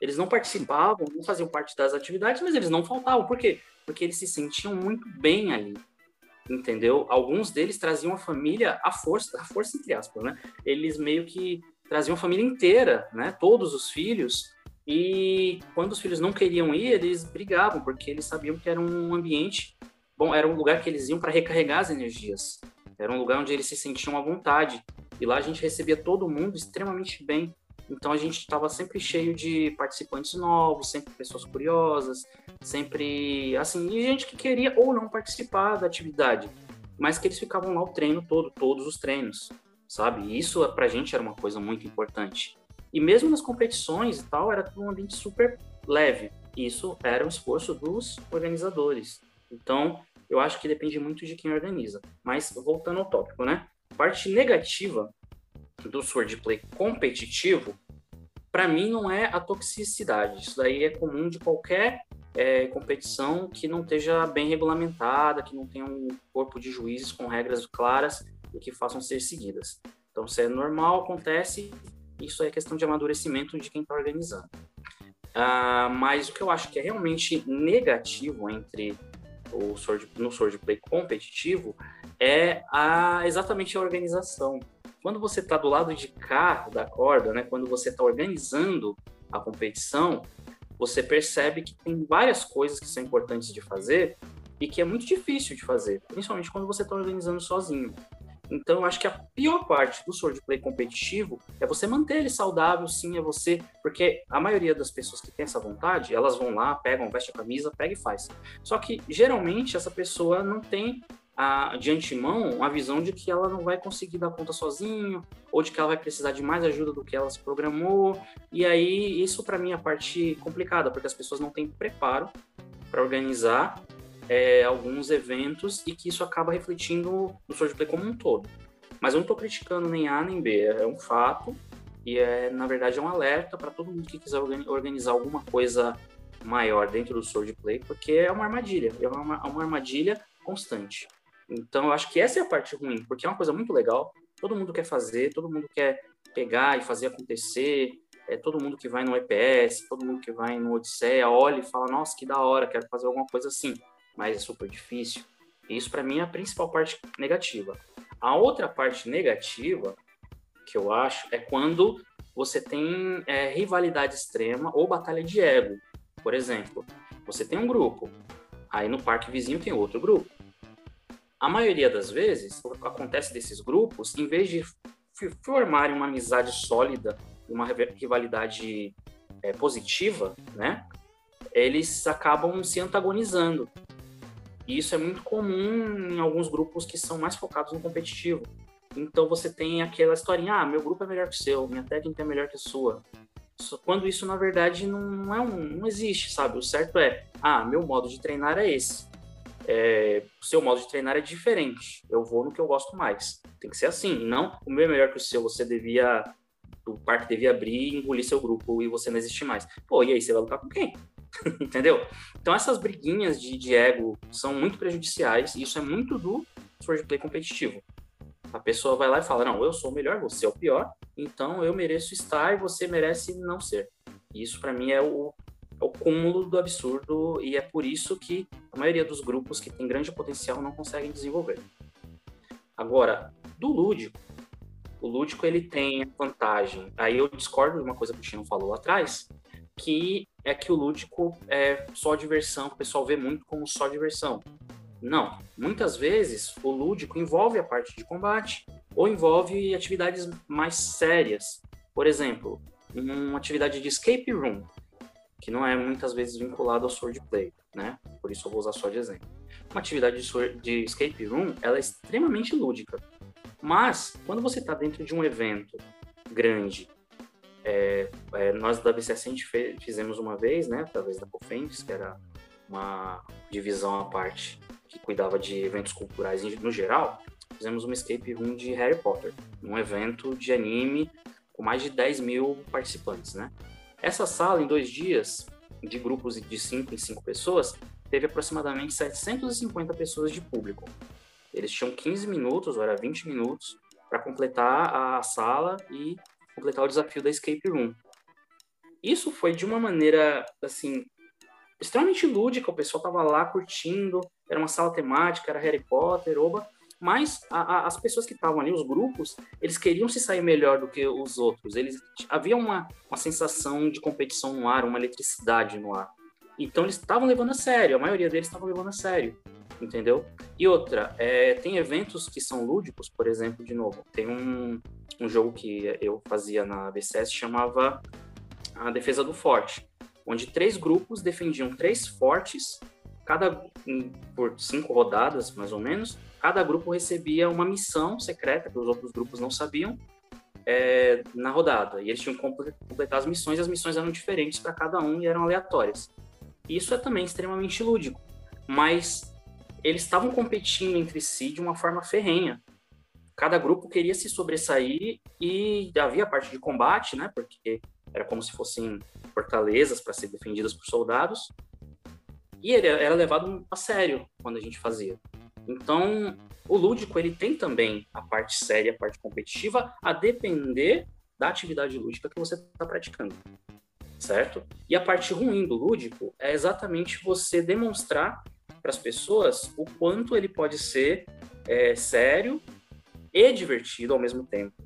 Eles não participavam, não faziam parte das atividades, mas eles não faltavam. Por quê? Porque eles se sentiam muito bem ali entendeu? Alguns deles traziam a família à força, à força entre aspas, né? Eles meio que traziam a família inteira, né? Todos os filhos. E quando os filhos não queriam ir, eles brigavam, porque eles sabiam que era um ambiente, bom, era um lugar que eles iam para recarregar as energias. Era um lugar onde eles se sentiam à vontade. E lá a gente recebia todo mundo extremamente bem. Então a gente estava sempre cheio de participantes novos, sempre pessoas curiosas, sempre assim, e gente que queria ou não participar da atividade, mas que eles ficavam lá o treino todo, todos os treinos, sabe? E isso pra gente era uma coisa muito importante. E mesmo nas competições e tal, era um ambiente super leve. Isso era um esforço dos organizadores. Então, eu acho que depende muito de quem organiza. Mas voltando ao tópico, né? Parte negativa do swordplay competitivo, para mim não é a toxicidade. Isso daí é comum de qualquer é, competição que não esteja bem regulamentada, que não tenha um corpo de juízes com regras claras e que façam ser seguidas. Então, se é normal, acontece, isso é questão de amadurecimento de quem está organizando. Ah, mas o que eu acho que é realmente negativo entre o sword, no swordplay competitivo é a, exatamente a organização. Quando você está do lado de cá da corda, né, quando você está organizando a competição, você percebe que tem várias coisas que são importantes de fazer e que é muito difícil de fazer, principalmente quando você está organizando sozinho. Então, eu acho que a pior parte do swordplay competitivo é você manter ele saudável, sim, é você, porque a maioria das pessoas que tem essa vontade, elas vão lá, pegam, veste a camisa, pega e faz. Só que geralmente essa pessoa não tem a, de antemão uma visão de que ela não vai conseguir dar conta sozinho, ou de que ela vai precisar de mais ajuda do que ela se programou. E aí, isso para mim é a parte complicada, porque as pessoas não têm preparo para organizar é, alguns eventos e que isso acaba refletindo no swordplay como um todo. Mas eu não estou criticando nem A nem B, é um fato e é na verdade é um alerta para todo mundo que quiser organizar alguma coisa maior dentro do swordplay, porque é uma armadilha, é uma, uma armadilha constante. Então, eu acho que essa é a parte ruim, porque é uma coisa muito legal, todo mundo quer fazer, todo mundo quer pegar e fazer acontecer, é, todo mundo que vai no EPS, todo mundo que vai no Odisseia, olha e fala, nossa, que da hora, quero fazer alguma coisa assim, mas é super difícil. Isso para mim é a principal parte negativa. A outra parte negativa que eu acho é quando você tem é, rivalidade extrema ou batalha de ego. Por exemplo, você tem um grupo, aí no parque vizinho tem outro grupo. A maioria das vezes, acontece desses grupos, em vez de formarem uma amizade sólida, uma rivalidade é, positiva, né? Eles acabam se antagonizando. E isso é muito comum em alguns grupos que são mais focados no competitivo. Então você tem aquela historinha, ah, meu grupo é melhor que o seu, minha técnica é melhor que a sua. Quando isso, na verdade, não, é um, não existe, sabe? O certo é, ah, meu modo de treinar é esse. É, o seu modo de treinar é diferente. Eu vou no que eu gosto mais. Tem que ser assim. Não, o meu é melhor que o seu. Você devia. O parque devia abrir e engolir seu grupo e você não existe mais. Pô, e aí você vai lutar com quem? Entendeu? Então essas briguinhas de, de ego são muito prejudiciais e isso é muito do swordplay competitivo. A pessoa vai lá e fala: Não, eu sou o melhor, você é o pior, então eu mereço estar e você merece não ser. Isso para mim é o, é o cúmulo do absurdo e é por isso que a maioria dos grupos que tem grande potencial não conseguem desenvolver. Agora, do lúdico, o lúdico ele tem a vantagem. Aí eu discordo de uma coisa que o Chino falou lá atrás, que é que o lúdico é só diversão, o pessoal vê muito como só diversão. Não, muitas vezes o lúdico envolve a parte de combate ou envolve atividades mais sérias. Por exemplo, uma atividade de escape room, que não é muitas vezes vinculado ao swordplay, né? Por isso eu vou usar só de exemplo. Uma atividade de, de escape room, ela é extremamente lúdica. Mas, quando você está dentro de um evento grande, é, é, nós da BCS a gente fez, fizemos uma vez, né, através da Cofendes, que era uma divisão à parte que cuidava de eventos culturais no geral, fizemos uma escape room de Harry Potter, um evento de anime com mais de 10 mil participantes, né? Essa sala, em dois dias, de grupos de 5 em 5 pessoas, teve aproximadamente 750 pessoas de público. Eles tinham 15 minutos, ou era 20 minutos, para completar a sala e completar o desafio da escape room. Isso foi de uma maneira, assim, extremamente lúdica, o pessoal tava lá curtindo, era uma sala temática, era Harry Potter, oba, mas a, a, as pessoas que estavam ali, os grupos, eles queriam se sair melhor do que os outros. Eles havia uma, uma sensação de competição no ar, uma eletricidade no ar. Então eles estavam levando a sério, a maioria deles estavam levando a sério, entendeu? E outra, é, tem eventos que são lúdicos, por exemplo, de novo, tem um, um jogo que eu fazia na BCS chamava a Defesa do Forte onde três grupos defendiam três fortes, cada por cinco rodadas, mais ou menos. Cada grupo recebia uma missão secreta que os outros grupos não sabiam é, na rodada. E eles tinham que completar as missões, e as missões eram diferentes para cada um e eram aleatórias. Isso é também extremamente lúdico, mas eles estavam competindo entre si de uma forma ferrenha. Cada grupo queria se sobressair e havia a parte de combate, né? Porque era como se fossem fortalezas para ser defendidas por soldados. E ele era levado a sério quando a gente fazia. Então, o lúdico ele tem também a parte séria, a parte competitiva, a depender da atividade lúdica que você está praticando, certo? E a parte ruim do lúdico é exatamente você demonstrar para as pessoas o quanto ele pode ser é, sério e divertido ao mesmo tempo.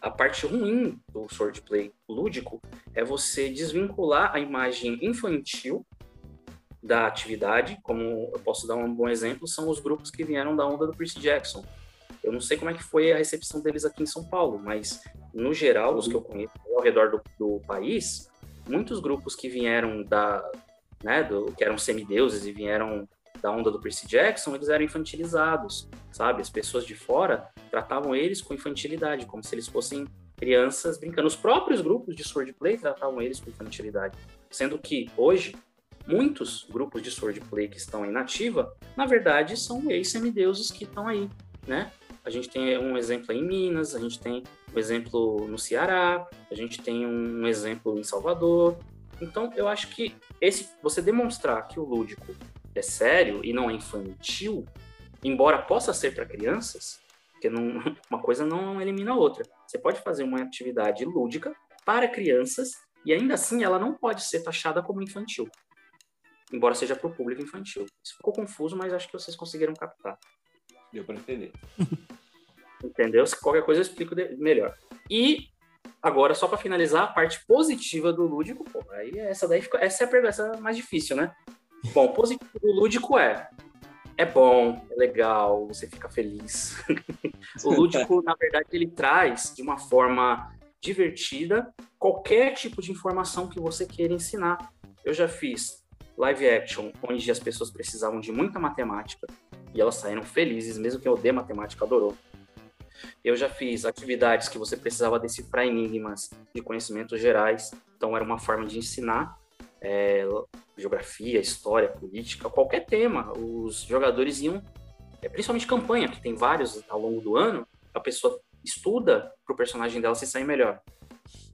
A parte ruim do swordplay lúdico é você desvincular a imagem infantil da atividade, como eu posso dar um bom exemplo, são os grupos que vieram da onda do Percy Jackson. Eu não sei como é que foi a recepção deles aqui em São Paulo, mas no geral, os que eu conheço ao redor do, do país, muitos grupos que vieram da, né, do, que eram semideuses e vieram da onda do Percy Jackson, eles eram infantilizados, sabe? As pessoas de fora tratavam eles com infantilidade, como se eles fossem crianças brincando. Os próprios grupos de swordplay tratavam eles com infantilidade, sendo que hoje muitos grupos de swordplay que estão em nativa, na verdade, são ex-semideuses que estão aí, né? A gente tem um exemplo em Minas, a gente tem um exemplo no Ceará, a gente tem um exemplo em Salvador. Então, eu acho que esse você demonstrar que o lúdico é sério e não é infantil, embora possa ser para crianças, porque não, uma coisa não elimina a outra. Você pode fazer uma atividade lúdica para crianças e ainda assim ela não pode ser taxada como infantil, embora seja para o público infantil. Isso ficou confuso, mas acho que vocês conseguiram captar. Deu para entender. Entendeu? Se qualquer coisa eu explico melhor. E agora, só para finalizar, a parte positiva do lúdico, pô, aí essa daí fica, essa é a pergunta mais difícil, né? Bom, positivo do lúdico é é bom, é legal, você fica feliz. o lúdico, na verdade, ele traz de uma forma divertida qualquer tipo de informação que você queira ensinar. Eu já fiz live action onde as pessoas precisavam de muita matemática e elas saíram felizes, mesmo quem odeia matemática adorou. Eu já fiz atividades que você precisava decifrar enigmas de conhecimentos gerais, então era uma forma de ensinar é, geografia, história, política, qualquer tema. Os jogadores iam, é, principalmente campanha, que tem vários ao longo do ano, a pessoa estuda para o personagem dela se sair melhor.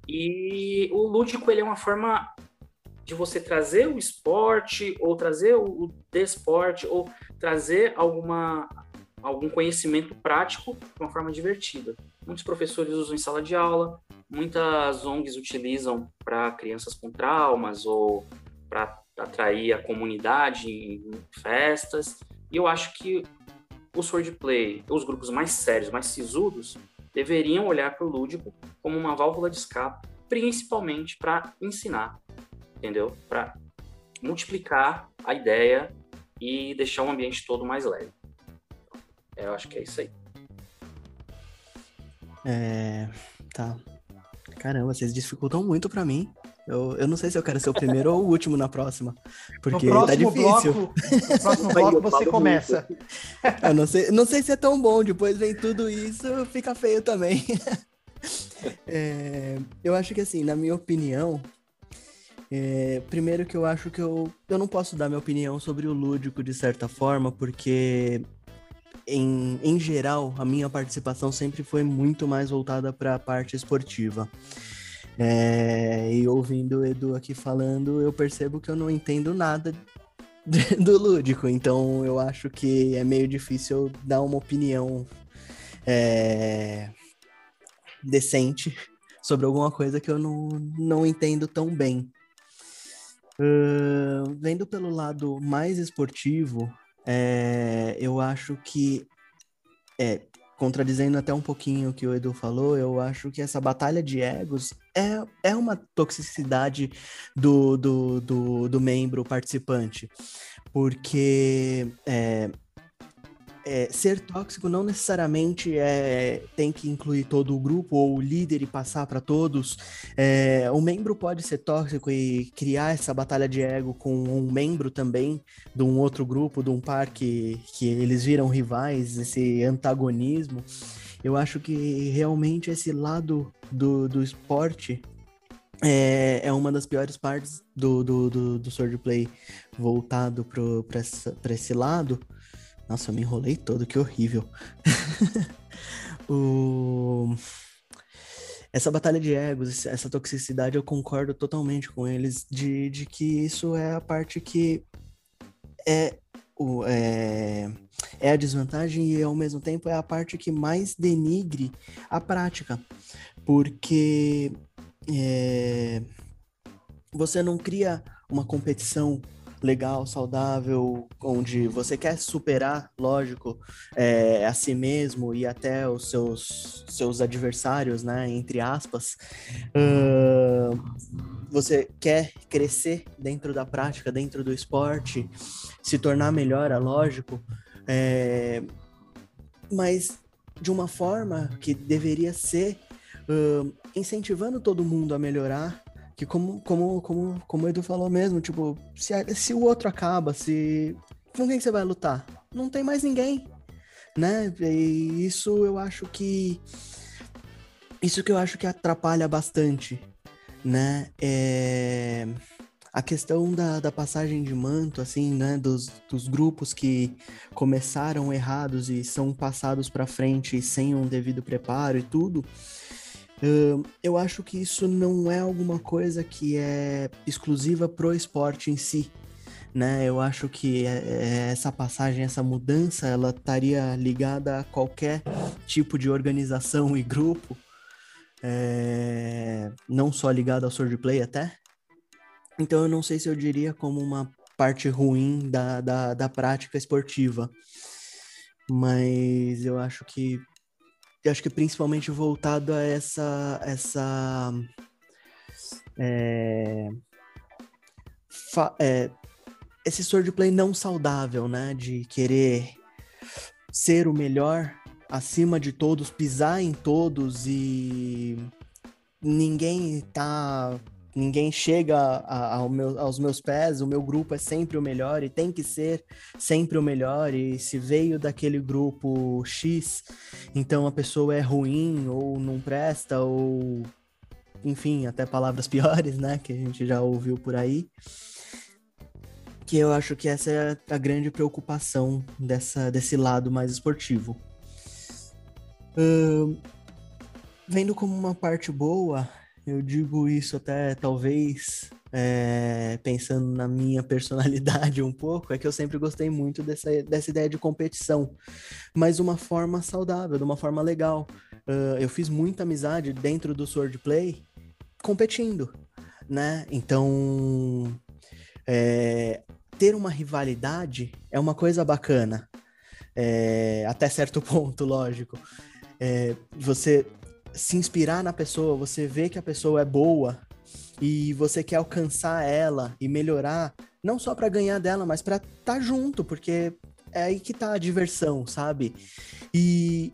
E o lúdico ele é uma forma de você trazer o esporte ou trazer o desporte ou trazer alguma algum conhecimento prático de uma forma divertida. Muitos professores usam em sala de aula, muitas ONGs utilizam para crianças com traumas ou para atrair a comunidade em festas. E eu acho que o swordplay, os grupos mais sérios, mais sisudos, deveriam olhar para o lúdico como uma válvula de escape, principalmente para ensinar, entendeu? Para multiplicar a ideia e deixar o ambiente todo mais leve. Eu acho que é isso aí. É. Tá. Caramba, vocês dificultam muito para mim. Eu, eu não sei se eu quero ser o primeiro ou o último na próxima. Porque no tá difícil. Bloco, no próximo bloco você começa. eu não sei, não sei se é tão bom. Depois vem tudo isso, fica feio também. é, eu acho que assim, na minha opinião, é, primeiro que eu acho que eu, eu não posso dar minha opinião sobre o lúdico de certa forma, porque em, em geral, a minha participação sempre foi muito mais voltada para a parte esportiva. É, e ouvindo o Edu aqui falando, eu percebo que eu não entendo nada do lúdico, então eu acho que é meio difícil dar uma opinião é, decente sobre alguma coisa que eu não, não entendo tão bem. Uh, vendo pelo lado mais esportivo, é, eu acho que, é, contradizendo até um pouquinho o que o Edu falou, eu acho que essa batalha de egos é, é uma toxicidade do, do, do, do membro participante. Porque é, é, ser tóxico não necessariamente é, tem que incluir todo o grupo ou o líder e passar para todos. É, o membro pode ser tóxico e criar essa batalha de ego com um membro também de um outro grupo, de um par que, que eles viram rivais, esse antagonismo. Eu acho que realmente esse lado do, do esporte é, é uma das piores partes do, do, do, do swordplay voltado para esse lado nossa, eu me enrolei todo, que horrível. o... Essa batalha de egos, essa toxicidade, eu concordo totalmente com eles de, de que isso é a parte que é, o, é, é a desvantagem e ao mesmo tempo é a parte que mais denigre a prática. Porque é, você não cria uma competição legal, saudável, onde você quer superar, lógico, é, a si mesmo e até os seus, seus adversários, né, entre aspas, uh, você quer crescer dentro da prática, dentro do esporte, se tornar melhor, é lógico, é, mas de uma forma que deveria ser uh, incentivando todo mundo a melhorar que como, como, como, como o Edu falou mesmo, tipo, se, se o outro acaba, se. Com quem você vai lutar? Não tem mais ninguém. Né? E isso eu acho que. Isso que eu acho que atrapalha bastante, né? É a questão da, da passagem de manto, assim, né, dos, dos grupos que começaram errados e são passados para frente sem um devido preparo e tudo, eu acho que isso não é alguma coisa que é exclusiva pro esporte em si, né? Eu acho que é, é, essa passagem, essa mudança, ela estaria ligada a qualquer tipo de organização e grupo, é, não só ligado ao swordplay até. Então eu não sei se eu diria como uma parte ruim da, da, da prática esportiva. Mas eu acho que eu acho que principalmente voltado a essa essa é, fa, é, esse swordplay não saudável, né? De querer ser o melhor acima de todos, pisar em todos e ninguém tá. Ninguém chega ao meu, aos meus pés, o meu grupo é sempre o melhor e tem que ser sempre o melhor. E se veio daquele grupo X, então a pessoa é ruim ou não presta, ou enfim, até palavras piores, né? Que a gente já ouviu por aí que eu acho que essa é a grande preocupação dessa, desse lado mais esportivo. Uh, vendo como uma parte boa, eu digo isso até talvez é, pensando na minha personalidade um pouco, é que eu sempre gostei muito dessa, dessa ideia de competição, mas uma forma saudável, de uma forma legal. Uh, eu fiz muita amizade dentro do swordplay competindo, né? Então, é, ter uma rivalidade é uma coisa bacana. É, até certo ponto, lógico. É, você se inspirar na pessoa, você vê que a pessoa é boa e você quer alcançar ela e melhorar, não só para ganhar dela, mas para estar tá junto, porque é aí que tá a diversão, sabe? E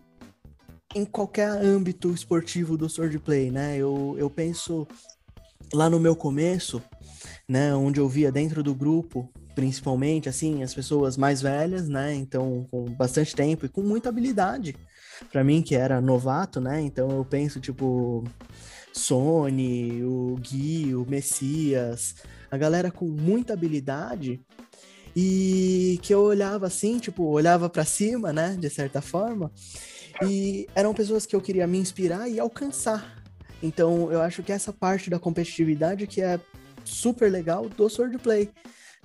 em qualquer âmbito esportivo do swordplay, né? Eu, eu penso lá no meu começo, né, onde eu via dentro do grupo principalmente, assim, as pessoas mais velhas, né? Então, com bastante tempo e com muita habilidade. Para mim, que era novato, né? Então, eu penso, tipo, Sony, o Gui, o Messias, a galera com muita habilidade e que eu olhava assim, tipo, olhava para cima, né, de certa forma, e eram pessoas que eu queria me inspirar e alcançar. Então, eu acho que essa parte da competitividade que é super legal do Swordplay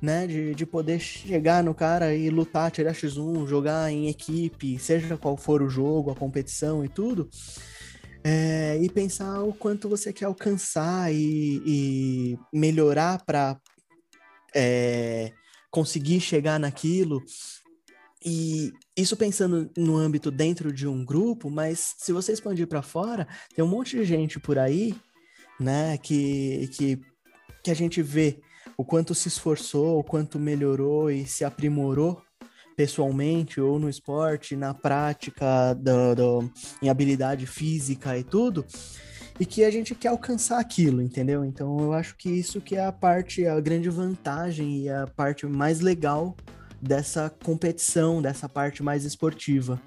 né? De, de poder chegar no cara e lutar, tirar X1, jogar em equipe, seja qual for o jogo, a competição e tudo. É, e pensar o quanto você quer alcançar e, e melhorar para é, conseguir chegar naquilo. E isso pensando no âmbito dentro de um grupo, mas se você expandir para fora, tem um monte de gente por aí, né, que, que, que a gente vê o quanto se esforçou, o quanto melhorou e se aprimorou pessoalmente ou no esporte, na prática, do, do, em habilidade física e tudo, e que a gente quer alcançar aquilo, entendeu? Então eu acho que isso que é a parte, a grande vantagem e a parte mais legal dessa competição, dessa parte mais esportiva.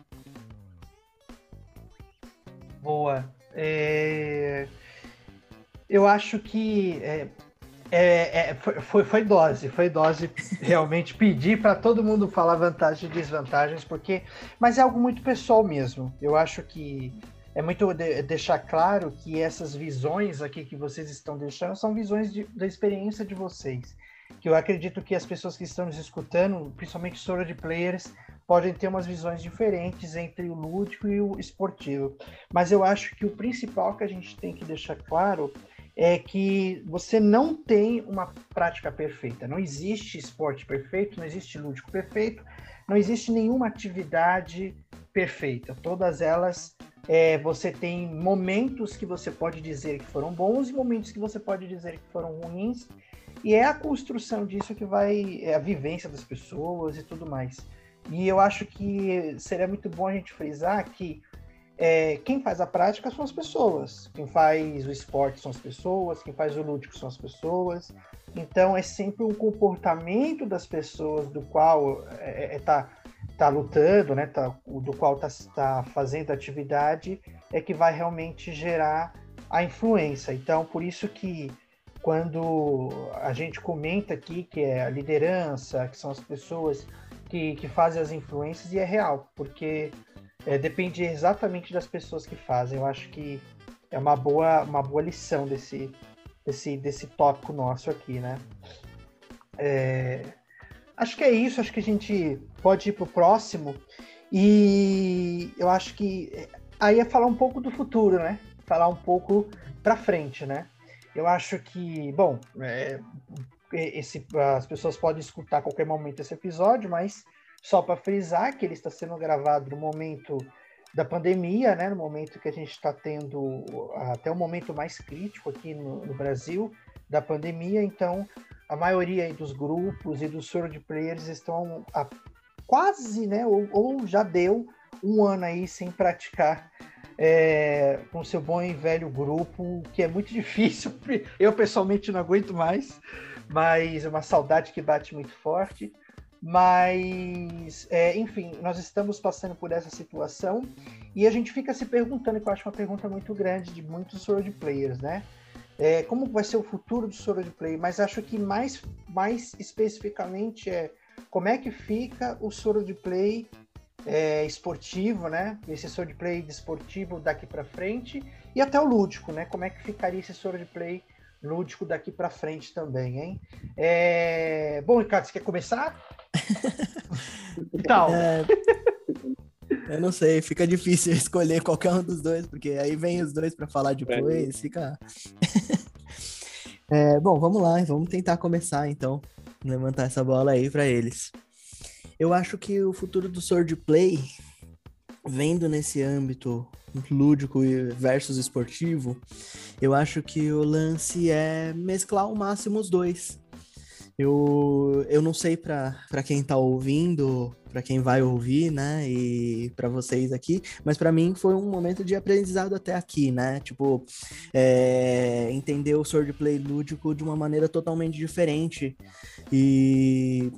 Boa. É... Eu acho que é, é, é, foi, foi, dose, foi dose realmente pedir para todo mundo falar vantagens e desvantagens, porque. Mas é algo muito pessoal mesmo. Eu acho que é muito de, deixar claro que essas visões aqui que vocês estão deixando são visões de, da experiência de vocês. Que eu acredito que as pessoas que estão nos escutando, principalmente solo de players, podem ter umas visões diferentes entre o lúdico e o esportivo. Mas eu acho que o principal que a gente tem que deixar claro que você não tem uma prática perfeita. Não existe esporte perfeito, não existe lúdico perfeito, não existe nenhuma atividade perfeita. Todas elas, é, você tem momentos que você pode dizer que foram bons e momentos que você pode dizer que foram ruins. E é a construção disso que vai, é a vivência das pessoas e tudo mais. E eu acho que seria muito bom a gente frisar que é, quem faz a prática são as pessoas. Quem faz o esporte são as pessoas, quem faz o lúdico são as pessoas. Então é sempre um comportamento das pessoas do qual é, é, tá, tá lutando, né? Tá, do qual tá, tá fazendo atividade é que vai realmente gerar a influência. Então por isso que quando a gente comenta aqui que é a liderança, que são as pessoas que, que fazem as influências, e é real, porque é, depende exatamente das pessoas que fazem. Eu acho que é uma boa, uma boa lição desse, desse, desse tópico nosso aqui, né? É, acho que é isso. Acho que a gente pode ir para o próximo. E eu acho que aí é falar um pouco do futuro, né? falar um pouco para frente, né? Eu acho que, bom, é, esse, as pessoas podem escutar a qualquer momento esse episódio, mas só para frisar que ele está sendo gravado no momento da pandemia, né, no momento que a gente está tendo até o momento mais crítico aqui no, no, Brasil da pandemia, então a maioria dos grupos e dos sword players estão a, quase, né, ou, ou, já deu um ano aí sem praticar é, com seu bom e velho grupo, que é muito difícil. Eu pessoalmente não aguento mais, mas é uma saudade que bate muito forte. Mas, é, enfim, nós estamos passando por essa situação e a gente fica se perguntando, que eu acho uma pergunta muito grande de muitos Sword Players, né? É, como vai ser o futuro do Sword Play? Mas acho que mais, mais especificamente é como é que fica o Sword Play é, esportivo, né? Esse Sword Play esportivo daqui para frente e até o lúdico, né? Como é que ficaria esse Sword Play lúdico daqui para frente também, hein? É... Bom, Ricardo, você quer começar? então. É... Eu não sei, fica difícil escolher qualquer um dos dois, porque aí vem os dois para falar depois, fica. é, bom, vamos lá, vamos tentar começar então, levantar essa bola aí para eles. Eu acho que o futuro do Sword Play, vendo nesse âmbito lúdico versus esportivo, eu acho que o lance é mesclar ao máximo os dois. Eu, eu não sei para quem tá ouvindo, para quem vai ouvir, né, e para vocês aqui, mas para mim foi um momento de aprendizado até aqui, né? Tipo, é, entender o swordplay lúdico de uma maneira totalmente diferente e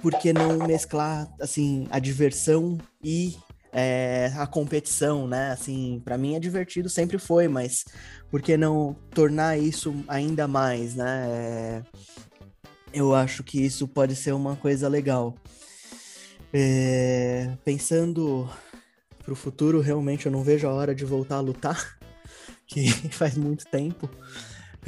por que não mesclar assim a diversão e é, a competição, né? Assim, para mim é divertido, sempre foi, mas por que não tornar isso ainda mais, né? É, eu acho que isso pode ser uma coisa legal. É, pensando pro futuro, realmente eu não vejo a hora de voltar a lutar, que faz muito tempo.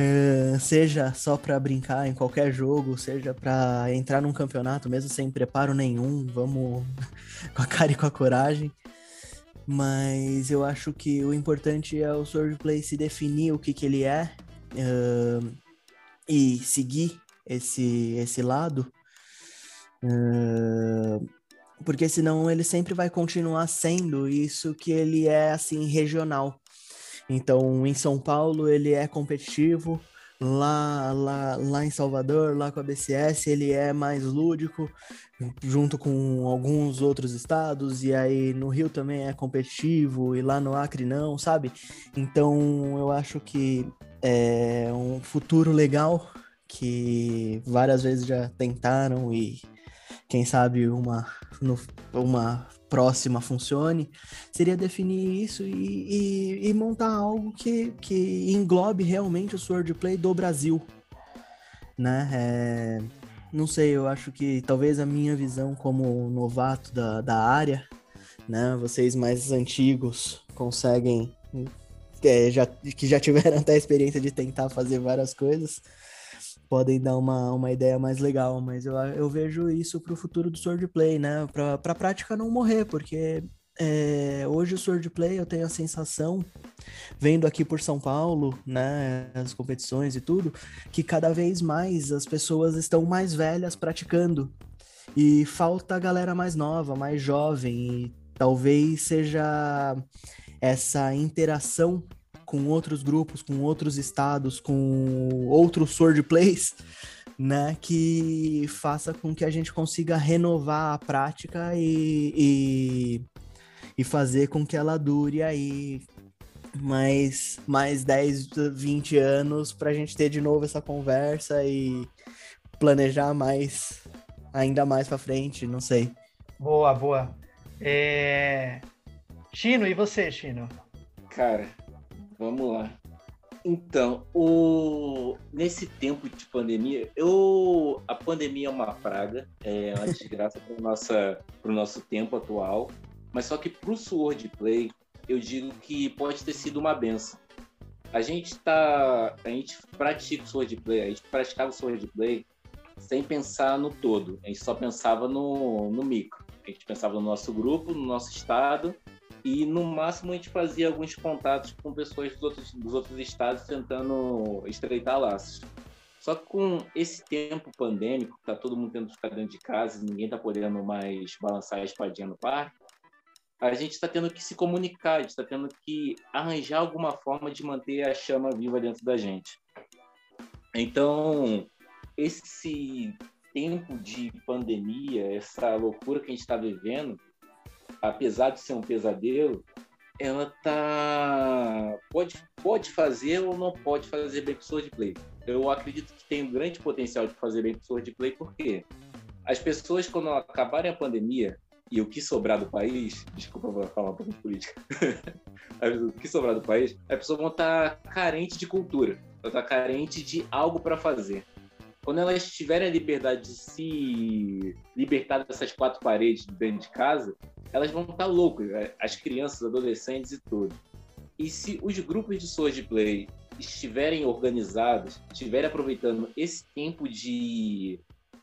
Uh, seja só para brincar em qualquer jogo, seja para entrar num campeonato mesmo sem preparo nenhum, vamos com a cara e com a coragem. Mas eu acho que o importante é o swordplay se definir o que, que ele é uh, e seguir esse, esse lado. Uh, porque senão ele sempre vai continuar sendo isso que ele é assim regional. Então, em São Paulo ele é competitivo, lá, lá, lá em Salvador, lá com a BCS, ele é mais lúdico, junto com alguns outros estados, e aí no Rio também é competitivo, e lá no Acre não, sabe? Então eu acho que é um futuro legal que várias vezes já tentaram e quem sabe uma, uma próxima funcione, seria definir isso e, e, e, montar algo que, que englobe realmente o swordplay do Brasil, né? É, não sei, eu acho que talvez a minha visão como novato da, da área, né? Vocês mais antigos conseguem, é, já, que já tiveram até a experiência de tentar fazer várias coisas, podem dar uma, uma ideia mais legal, mas eu, eu vejo isso para o futuro do swordplay, né? Para a prática não morrer, porque é, hoje o swordplay eu tenho a sensação, vendo aqui por São Paulo, né, as competições e tudo, que cada vez mais as pessoas estão mais velhas praticando e falta a galera mais nova, mais jovem, e talvez seja essa interação com outros grupos, com outros estados, com outros sword plays, né, que faça com que a gente consiga renovar a prática e, e, e fazer com que ela dure aí mais, mais 10, 20 anos para a gente ter de novo essa conversa e planejar mais, ainda mais para frente, não sei. Boa, boa. É... Chino, e você, Chino? Cara, Vamos lá. Então, o... nesse tempo de pandemia, eu... a pandemia é uma praga, é uma desgraça para o nosso tempo atual, mas só que para o Swordplay, eu digo que pode ter sido uma benção. A gente tá, a gente pratica o Swordplay, a gente praticava o Swordplay sem pensar no todo, a gente só pensava no, no micro. A gente pensava no nosso grupo, no nosso estado E no máximo a gente fazia alguns contatos com pessoas dos outros, dos outros estados tentando estreitar laços. Só que com esse tempo pandêmico, tá todo mundo tendo que ficar dentro de casa, ninguém tá podendo mais balançar a espadinha no parque, a gente está tendo que se comunicar, a gente está tendo que arranjar alguma forma de manter a chama viva dentro da gente. Então, esse tempo de pandemia, essa loucura que a gente está vivendo, apesar de ser um pesadelo, ela tá pode pode fazer ou não pode fazer bem para o play. Eu acredito que tem um grande potencial de fazer bem para o play porque as pessoas quando acabarem a pandemia e o que sobrar do país, desculpa vou falar um pouco de política, o que sobrar do país, as pessoas vão estar tá carente de cultura, vão estar tá carente de algo para fazer. Quando elas tiverem a liberdade de se libertar dessas quatro paredes dentro de casa, elas vão estar loucas, é, as crianças, adolescentes e tudo. E se os grupos de Sword Play estiverem organizados, estiverem aproveitando esse tempo de,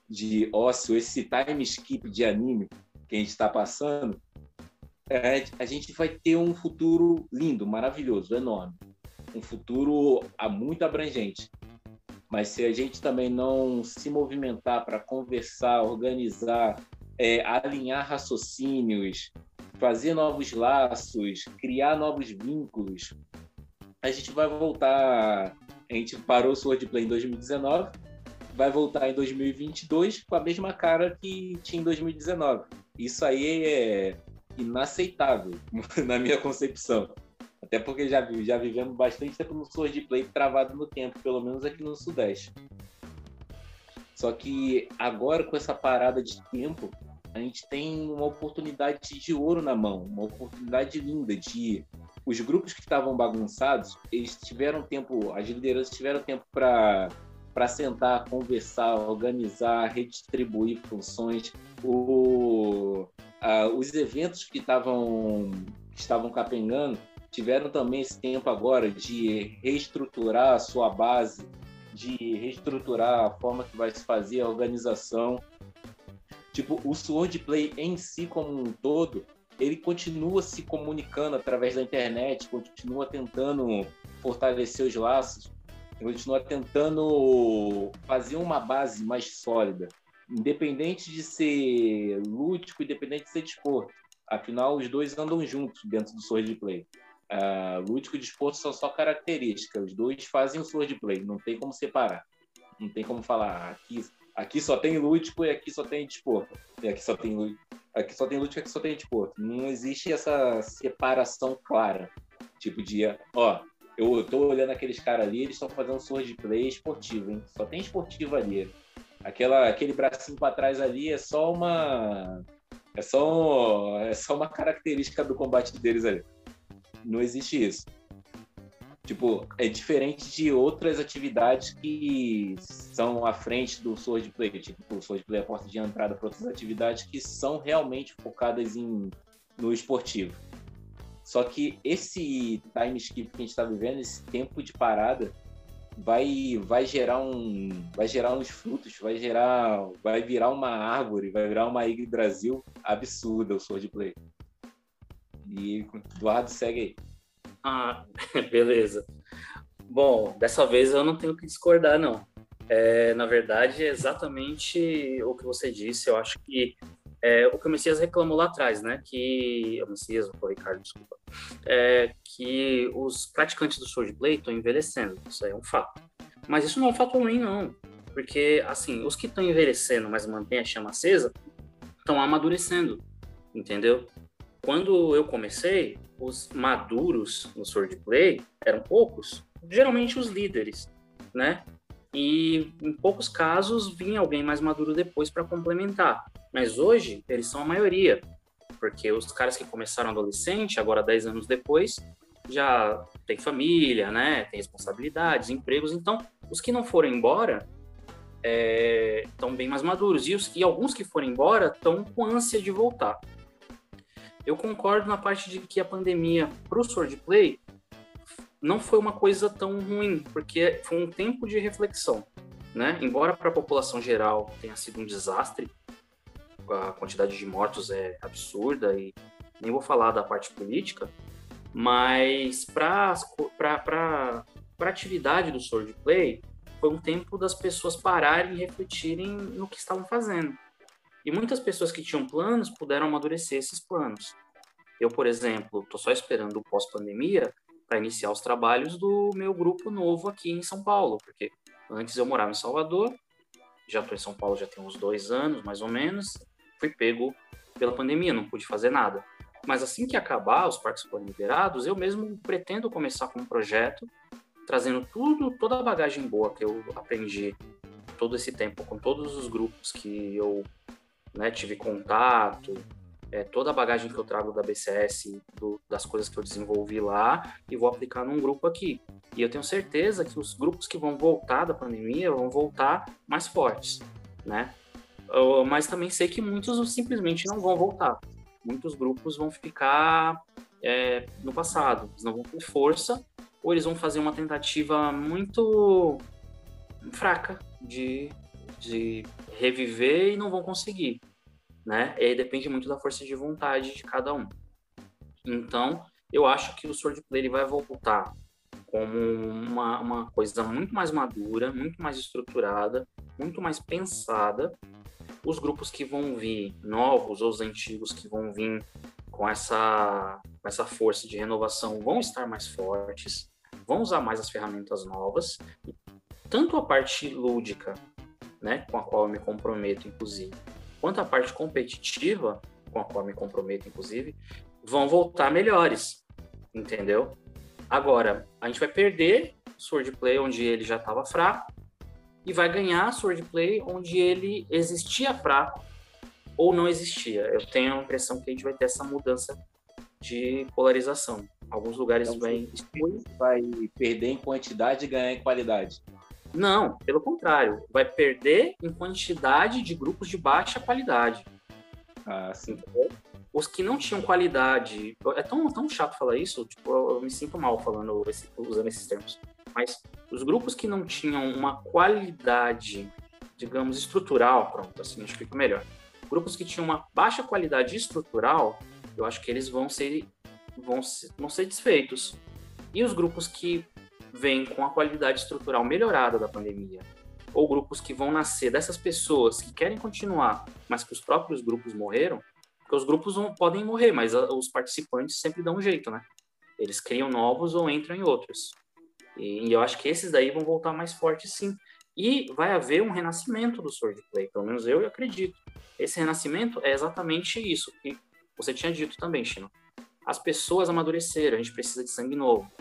de ócio, esse time skip de anime, que a gente está passando, é, a gente vai ter um futuro lindo, maravilhoso, enorme. Um futuro muito abrangente. Mas se a gente também não se movimentar para conversar, organizar, é, alinhar raciocínios, fazer novos laços, criar novos vínculos, a gente vai voltar. A gente parou o Swordplay em 2019, vai voltar em 2022 com a mesma cara que tinha em 2019. Isso aí é inaceitável, na minha concepção. Até porque já, já vivemos bastante tempo no Sword Play travado no tempo, pelo menos aqui no Sudeste. Só que agora, com essa parada de tempo, a gente tem uma oportunidade de ouro na mão, uma oportunidade linda de os grupos que estavam bagunçados, eles tiveram tempo, as lideranças tiveram tempo para para sentar, conversar, organizar, redistribuir funções. O, a, os eventos que estavam que estavam capengando tiveram também esse tempo agora de reestruturar a sua base, de reestruturar a forma que vai se fazer a organização. Tipo, o Swordplay em si como um todo, ele continua se comunicando através da internet, continua tentando fortalecer os laços, continua tentando fazer uma base mais sólida, independente de ser lúdico, independente de ser desporto. Afinal, os dois andam juntos dentro do sword play. Uh, lúdico e desporto são só características. Os dois fazem o sword play. Não tem como separar. Não tem como falar aqui, aqui só tem lúdico e aqui só tem desporto. E aqui só tem lúdico. Aqui só tem lúdico e aqui só tem desporto. Não existe essa separação clara. Tipo de, ó, eu tô olhando aqueles caras ali, eles estão fazendo sword play esportivo, hein? Só tem esportivo ali. Aquela, aquele bracinho para trás ali é só uma é só é só uma característica do combate deles ali. Não existe isso. Tipo, é diferente de outras atividades que são à frente do sword play, tipo, o sword play é a porta de entrada para outras atividades que são realmente focadas em no esportivo. Só que esse time skip que a gente está vivendo, esse tempo de parada, vai vai gerar um vai gerar uns frutos, vai gerar vai virar uma árvore, vai virar uma Brasil absurda o Sword Play. E Eduardo segue aí. Ah, beleza. Bom, dessa vez eu não tenho que discordar não. É, na verdade, é exatamente o que você disse. Eu acho que é, o que o Messias reclamou lá atrás, né? Que o Messias, o Ricardo, desculpa, é, que os praticantes do swordplay estão envelhecendo. Isso é um fato. Mas isso não é um fato ruim, não. Porque, assim, os que estão envelhecendo, mas mantêm a chama acesa, estão amadurecendo, entendeu? Quando eu comecei, os maduros no swordplay eram poucos, geralmente os líderes, né? E em poucos casos vinha alguém mais maduro depois para complementar. Mas hoje eles são a maioria porque os caras que começaram adolescente, agora 10 anos depois, já tem família, né? Tem responsabilidades, empregos. Então, os que não foram embora estão é, bem mais maduros. E, os, e alguns que foram embora estão com ânsia de voltar. Eu concordo na parte de que a pandemia para o Swordplay não foi uma coisa tão ruim, porque foi um tempo de reflexão. Né? Embora para a população geral tenha sido um desastre, a quantidade de mortos é absurda e nem vou falar da parte política, mas para a atividade do swordplay, foi um tempo das pessoas pararem e refletirem no que estavam fazendo. E muitas pessoas que tinham planos puderam amadurecer esses planos. Eu, por exemplo, estou só esperando o pós-pandemia para iniciar os trabalhos do meu grupo novo aqui em São Paulo, porque antes eu morava em Salvador, já estou em São Paulo já tem uns dois anos, mais ou menos, fui pego pela pandemia, não pude fazer nada. Mas assim que acabar, os parques forem liberados, eu mesmo pretendo começar com um projeto, trazendo tudo, toda a bagagem boa que eu aprendi todo esse tempo, com todos os grupos que eu né, tive contato, é, toda a bagagem que eu trago da BCS, do, das coisas que eu desenvolvi lá, e vou aplicar num grupo aqui. E eu tenho certeza que os grupos que vão voltar da pandemia vão voltar mais fortes, né? Eu, mas também sei que muitos simplesmente não vão voltar. Muitos grupos vão ficar é, no passado, eles não vão ter força, ou eles vão fazer uma tentativa muito fraca de, de reviver e não vão conseguir né? E aí depende muito da força de vontade de cada um. Então, eu acho que o Swordplay ele vai voltar como uma, uma coisa muito mais madura, muito mais estruturada, muito mais pensada. Os grupos que vão vir novos ou os antigos que vão vir com essa, com essa força de renovação vão estar mais fortes, vão usar mais as ferramentas novas. Tanto a parte lúdica, né, com a qual eu me comprometo, inclusive, quanto à parte competitiva, com a qual me comprometo, inclusive, vão voltar melhores, entendeu? Agora, a gente vai perder Swordplay onde ele já estava fraco e vai ganhar Swordplay onde ele existia fraco ou não existia. Eu tenho a impressão que a gente vai ter essa mudança de polarização. Alguns lugares então, vai... vai perder em quantidade e ganhar em qualidade. Não, pelo contrário, vai perder em quantidade de grupos de baixa qualidade. Ah, sim. Os que não tinham qualidade. É tão, tão chato falar isso, tipo, eu me sinto mal falando esse, usando esses termos. Mas os grupos que não tinham uma qualidade, digamos, estrutural, pronto, assim acho que fica melhor. Grupos que tinham uma baixa qualidade estrutural, eu acho que eles vão ser, vão ser, vão ser desfeitos. E os grupos que vêm com a qualidade estrutural melhorada da pandemia, ou grupos que vão nascer dessas pessoas que querem continuar, mas que os próprios grupos morreram, porque os grupos não podem morrer, mas os participantes sempre dão um jeito, né? Eles criam novos ou entram em outros. E, eu acho que esses daí vão voltar mais fortes, sim. E vai haver um renascimento do Swordplay, pelo menos eu acredito. Esse renascimento é exatamente isso que você tinha dito também, Chino. As pessoas amadureceram, a gente precisa de sangue novo.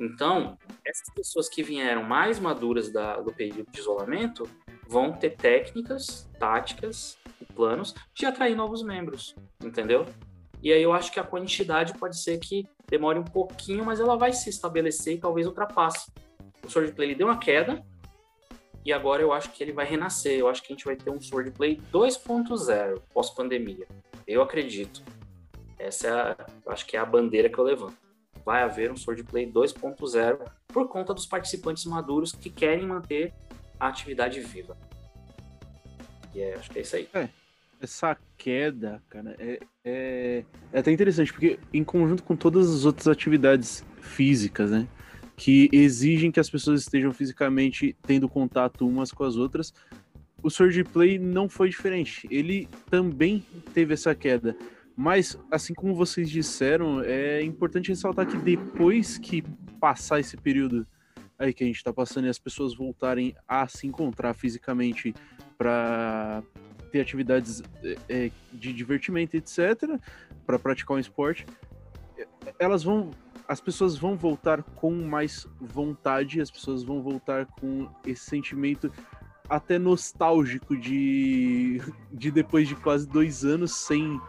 Então, essas pessoas que vieram mais maduras da, do período de isolamento vão ter técnicas, táticas e planos de atrair novos membros, entendeu? E aí eu acho que a quantidade pode ser que demore um pouquinho, mas ela vai se estabelecer e talvez ultrapasse. O Swordplay ele deu uma queda e agora eu acho que ele vai renascer. Eu acho que a gente vai ter um Swordplay 2.0 pós-pandemia. Eu acredito. Essa é a, eu acho que é a bandeira que eu levanto vai haver um Swordplay 2.0 por conta dos participantes maduros que querem manter a atividade viva. E é, acho que é isso aí. É, essa queda, cara, é, é, é até interessante, porque em conjunto com todas as outras atividades físicas, né? Que exigem que as pessoas estejam fisicamente tendo contato umas com as outras, o Swordplay não foi diferente. Ele também teve essa queda. Mas, assim como vocês disseram, é importante ressaltar que depois que passar esse período aí que a gente está passando e as pessoas voltarem a se encontrar fisicamente para ter atividades é, de divertimento, etc., para praticar um esporte, elas vão, as pessoas vão voltar com mais vontade, as pessoas vão voltar com esse sentimento até nostálgico de, de depois de quase dois anos sem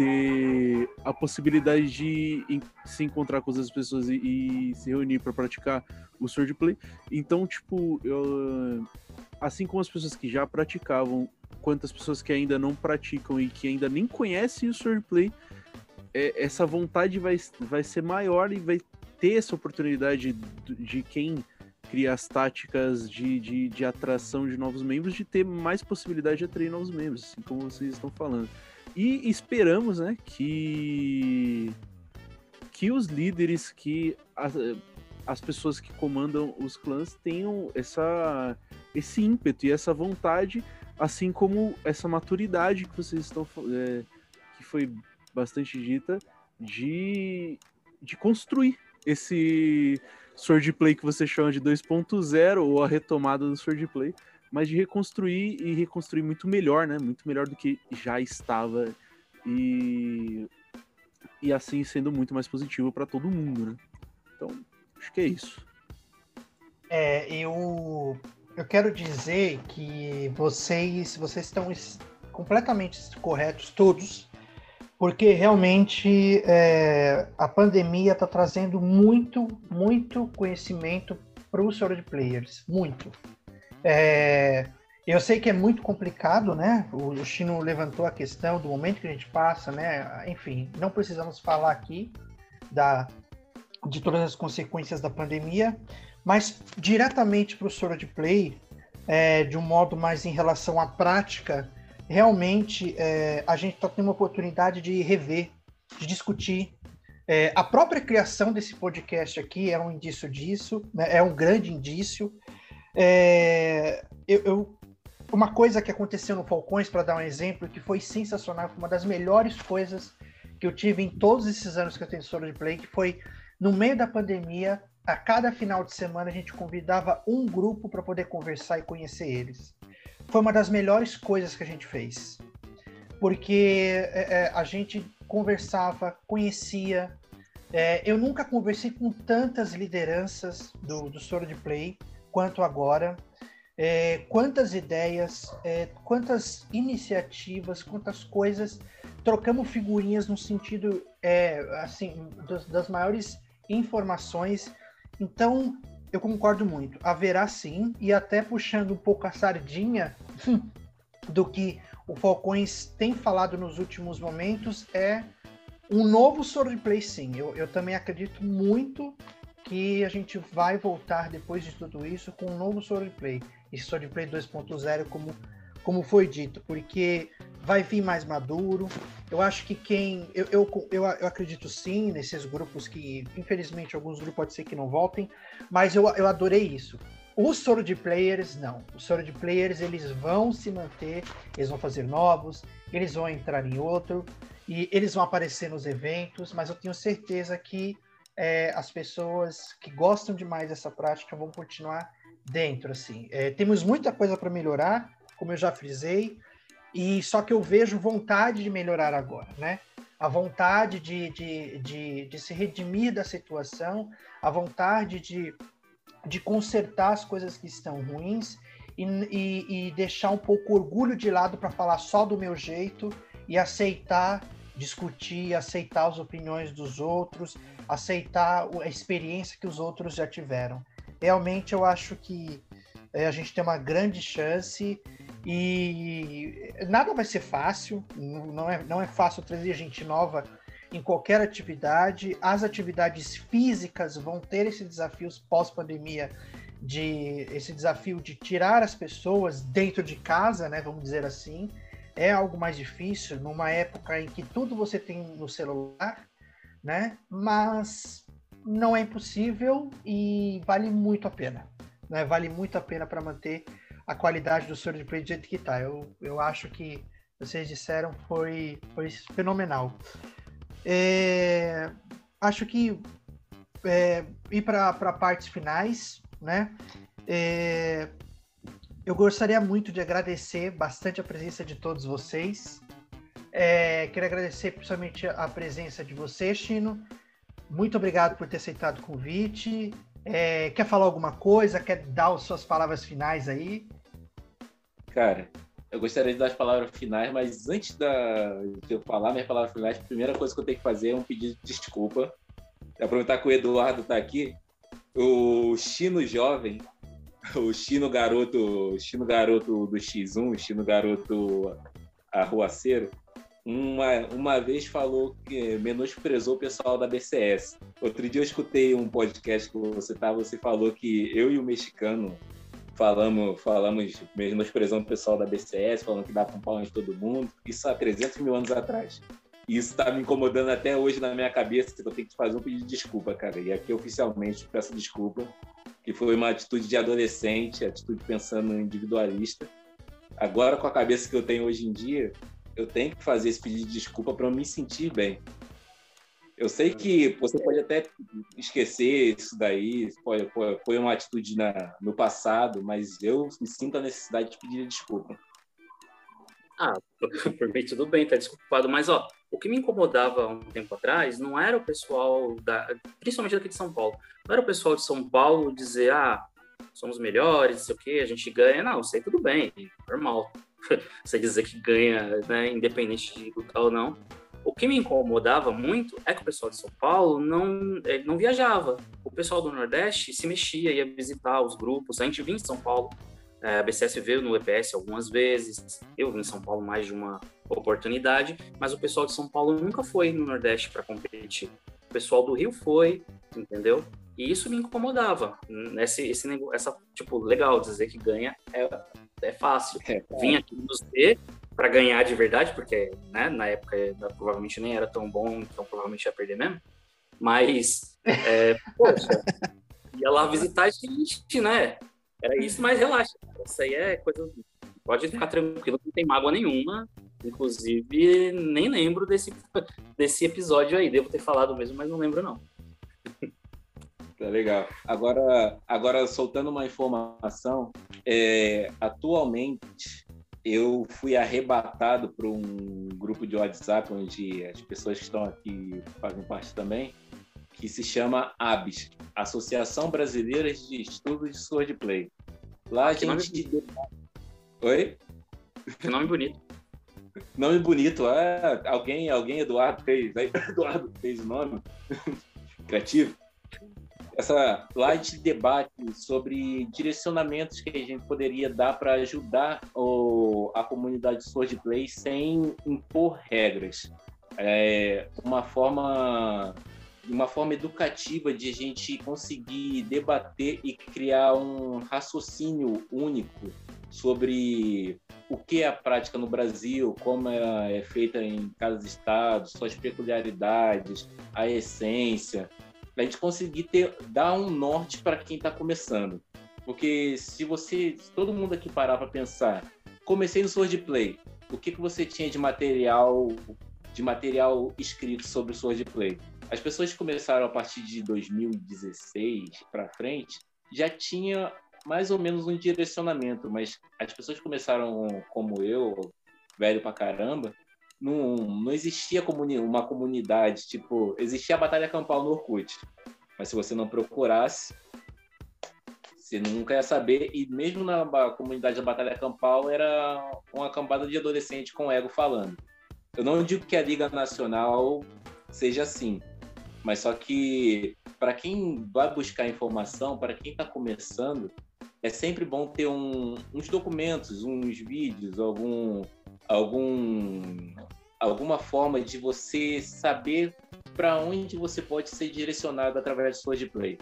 ter a possibilidade de se encontrar com outras pessoas e, e se reunir para praticar o swordplay. Então, tipo, eu, assim como as pessoas que já praticavam, quantas pessoas que ainda não praticam e que ainda nem conhecem o swordplay, é, essa vontade vai, vai ser maior e vai ter essa oportunidade de, de quem cria as táticas de, de, de atração de novos membros, de ter mais possibilidade de atrair novos membros, assim como vocês estão falando. E esperamos, né, que que os líderes, que as, as pessoas que comandam os clãs tenham essa esse ímpeto e essa vontade, assim como essa maturidade que vocês estão é, que foi bastante dita de de construir esse swordplay que você chama de 2.0 ou a retomada do swordplay, mas de reconstruir e reconstruir muito melhor, né? Muito melhor do que já estava e e assim sendo muito mais positivo para todo mundo, né? Então, acho que é isso. É, eu eu quero dizer que vocês vocês estão completamente corretos todos porque realmente é, a pandemia está trazendo muito, muito conhecimento para os de players, muito. É, eu sei que é muito complicado, né? O, o Chino levantou a questão do momento que a gente passa, né? Enfim, não precisamos falar aqui da, de todas as consequências da pandemia, mas diretamente para o Soro de Play, é, de um modo mais em relação à prática realmente é, a gente está tendo uma oportunidade de rever, de discutir. É, a própria criação desse podcast aqui é um indício disso, né? é um grande indício. É, eu, eu, uma coisa que aconteceu no Falcões, para dar um exemplo, que foi sensacional, foi uma das melhores coisas que eu tive em todos esses anos que eu tenho solo de play, que foi no meio da pandemia, a cada final de semana a gente convidava um grupo para poder conversar e conhecer eles foi uma das melhores coisas que a gente fez. Porque é, é, a gente conversava, conhecia. É, eu nunca conversei com tantas lideranças do, do Soro de Play quanto agora. É, quantas ideias, é, quantas iniciativas, quantas coisas. Trocamos figurinhas no sentido é, assim das, das maiores informações. Então, eu concordo muito. Haverá sim, e até puxando um pouco a sardinha do que o Falcões tem falado nos últimos momentos, é um novo swordplay sim. Eu, eu também acredito muito que a gente vai voltar depois de tudo isso com um novo swordplay. Esse swordplay 2.0, como, como foi dito, porque vai vir mais maduro. Eu acho que quem. Eu, eu, eu, eu, acredito sim nesses grupos que, infelizmente, alguns grupos pode ser que não voltem, mas eu, eu adorei isso. Os soro de players, não. Os soro de players, eles vão se manter, eles vão fazer novos, eles vão entrar em outro, e eles vão aparecer nos eventos, mas eu tenho certeza que é, as pessoas que gostam demais dessa prática vão continuar dentro, assim. É, temos muita coisa para melhorar, como eu já frisei, e só que eu vejo vontade de melhorar agora, né? A vontade de, de, de, de se redimir da situação, a vontade de, de consertar as coisas que estão ruins e, e, e deixar um pouco orgulho de lado para falar só do meu jeito e aceitar discutir, aceitar as opiniões dos outros, aceitar a experiência que os outros já tiveram. Realmente eu acho que é, a gente tem uma grande chance e nada vai ser fácil, não é, não é fácil trazer gente nova em qualquer atividade. As atividades físicas vão ter esses desafios pós-pandemia, de esse desafio de tirar as pessoas dentro de casa, né, vamos dizer assim. É algo mais difícil numa época em que tudo você tem no celular, né? Mas não é impossível e vale muito a pena. Né? Vale muito a pena para manter a qualidade do Sword Play do jeito que tá. Eu, eu acho que vocês disseram foi, foi fenomenal. É, acho que é, ir para partes finais, né? É, eu gostaria muito de agradecer bastante a presença de todos vocês. É, quero agradecer principalmente a presença de você, Chino. Muito obrigado por ter aceitado o convite. É, quer falar alguma coisa? Quer dar as suas palavras finais aí? Cara, eu gostaria de dar as palavras finais, mas antes da, de eu falar minhas palavras finais, a primeira coisa que eu tenho que fazer é um pedido de desculpa. Aproveitar que o Eduardo está aqui. O Chino Jovem, o Chino Garoto, Chino Garoto do X1, o Chino Garoto Arruaceiro, uma, uma vez falou que menosprezou o pessoal da BCS. Outro dia eu escutei um podcast que você estava, você falou que eu e o mexicano falamos, falamos menosprezando o pessoal da BCS, falando que dá com pau em todo mundo, isso há 300 mil anos atrás. E isso está me incomodando até hoje na minha cabeça, que eu tenho que fazer um pedido de desculpa, cara. E aqui oficialmente peço desculpa, que foi uma atitude de adolescente, atitude pensando individualista. Agora, com a cabeça que eu tenho hoje em dia, eu tenho que fazer esse pedido de desculpa para me sentir bem. Eu sei que você pode até esquecer isso daí, foi uma atitude na, no passado, mas eu me sinto a necessidade de pedir desculpa. Ah, por mim tudo bem, tá desculpado. Mas, ó, o que me incomodava um tempo atrás não era o pessoal, da, principalmente daqui de São Paulo, não era o pessoal de São Paulo dizer, ah, somos melhores, não sei o quê, a gente ganha. Não, sei tudo bem, normal. Você dizer que ganha, né, independente de lutar ou não. O que me incomodava muito é que o pessoal de São Paulo não, eh, não viajava. O pessoal do Nordeste se mexia, ia visitar os grupos. A gente vinha em São Paulo, a BCS veio no EPS algumas vezes, eu vim em São Paulo mais de uma oportunidade, mas o pessoal de São Paulo nunca foi no Nordeste para competir. O pessoal do Rio foi, entendeu? E isso me incomodava. Esse, esse negócio, essa, tipo, legal dizer que ganha é, é fácil. É, Vim aqui nos ver para ganhar de verdade, porque né, na época provavelmente nem era tão bom, então provavelmente ia perder mesmo. Mas, é, poxa, ia lá visitar a gente, né? Era isso, mas relaxa. Isso aí é coisa. Pode ficar tranquilo, não tem mágoa nenhuma. Inclusive, nem lembro desse, desse episódio aí. Devo ter falado mesmo, mas não lembro, não. Tá legal. Agora, agora soltando uma informação, é, atualmente eu fui arrebatado por um grupo de WhatsApp onde as pessoas que estão aqui fazem parte também, que se chama ABS, Associação Brasileira de Estudos de Swordplay. Lá a gente. Nome... Oi? Que nome bonito. Nome bonito. Ah, alguém, alguém, Eduardo fez. Eduardo fez o nome. Criativo essa lá de debate sobre direcionamentos que a gente poderia dar para ajudar o, a comunidade Swordplay sem impor regras. É uma forma uma forma educativa de a gente conseguir debater e criar um raciocínio único sobre o que é a prática no Brasil, como é feita em cada estado, suas peculiaridades, a essência, a gente conseguir ter, dar um norte para quem está começando. Porque se você, se todo mundo aqui parar para pensar, comecei no Swordplay, o que, que você tinha de material de material escrito sobre Swordplay? As pessoas começaram a partir de 2016 para frente já tinha mais ou menos um direcionamento, mas as pessoas começaram como eu, velho pra caramba, não, não existia comuni uma comunidade, tipo, existia a Batalha Campal no Orkut, mas se você não procurasse, você nunca ia saber, e mesmo na comunidade da Batalha Campal era uma cambada de adolescente com ego falando. Eu não digo que a Liga Nacional seja assim, mas só que para quem vai buscar informação, para quem está começando, é sempre bom ter um, uns documentos, uns vídeos, algum algum alguma forma de você saber para onde você pode ser direcionado através de Sword Play.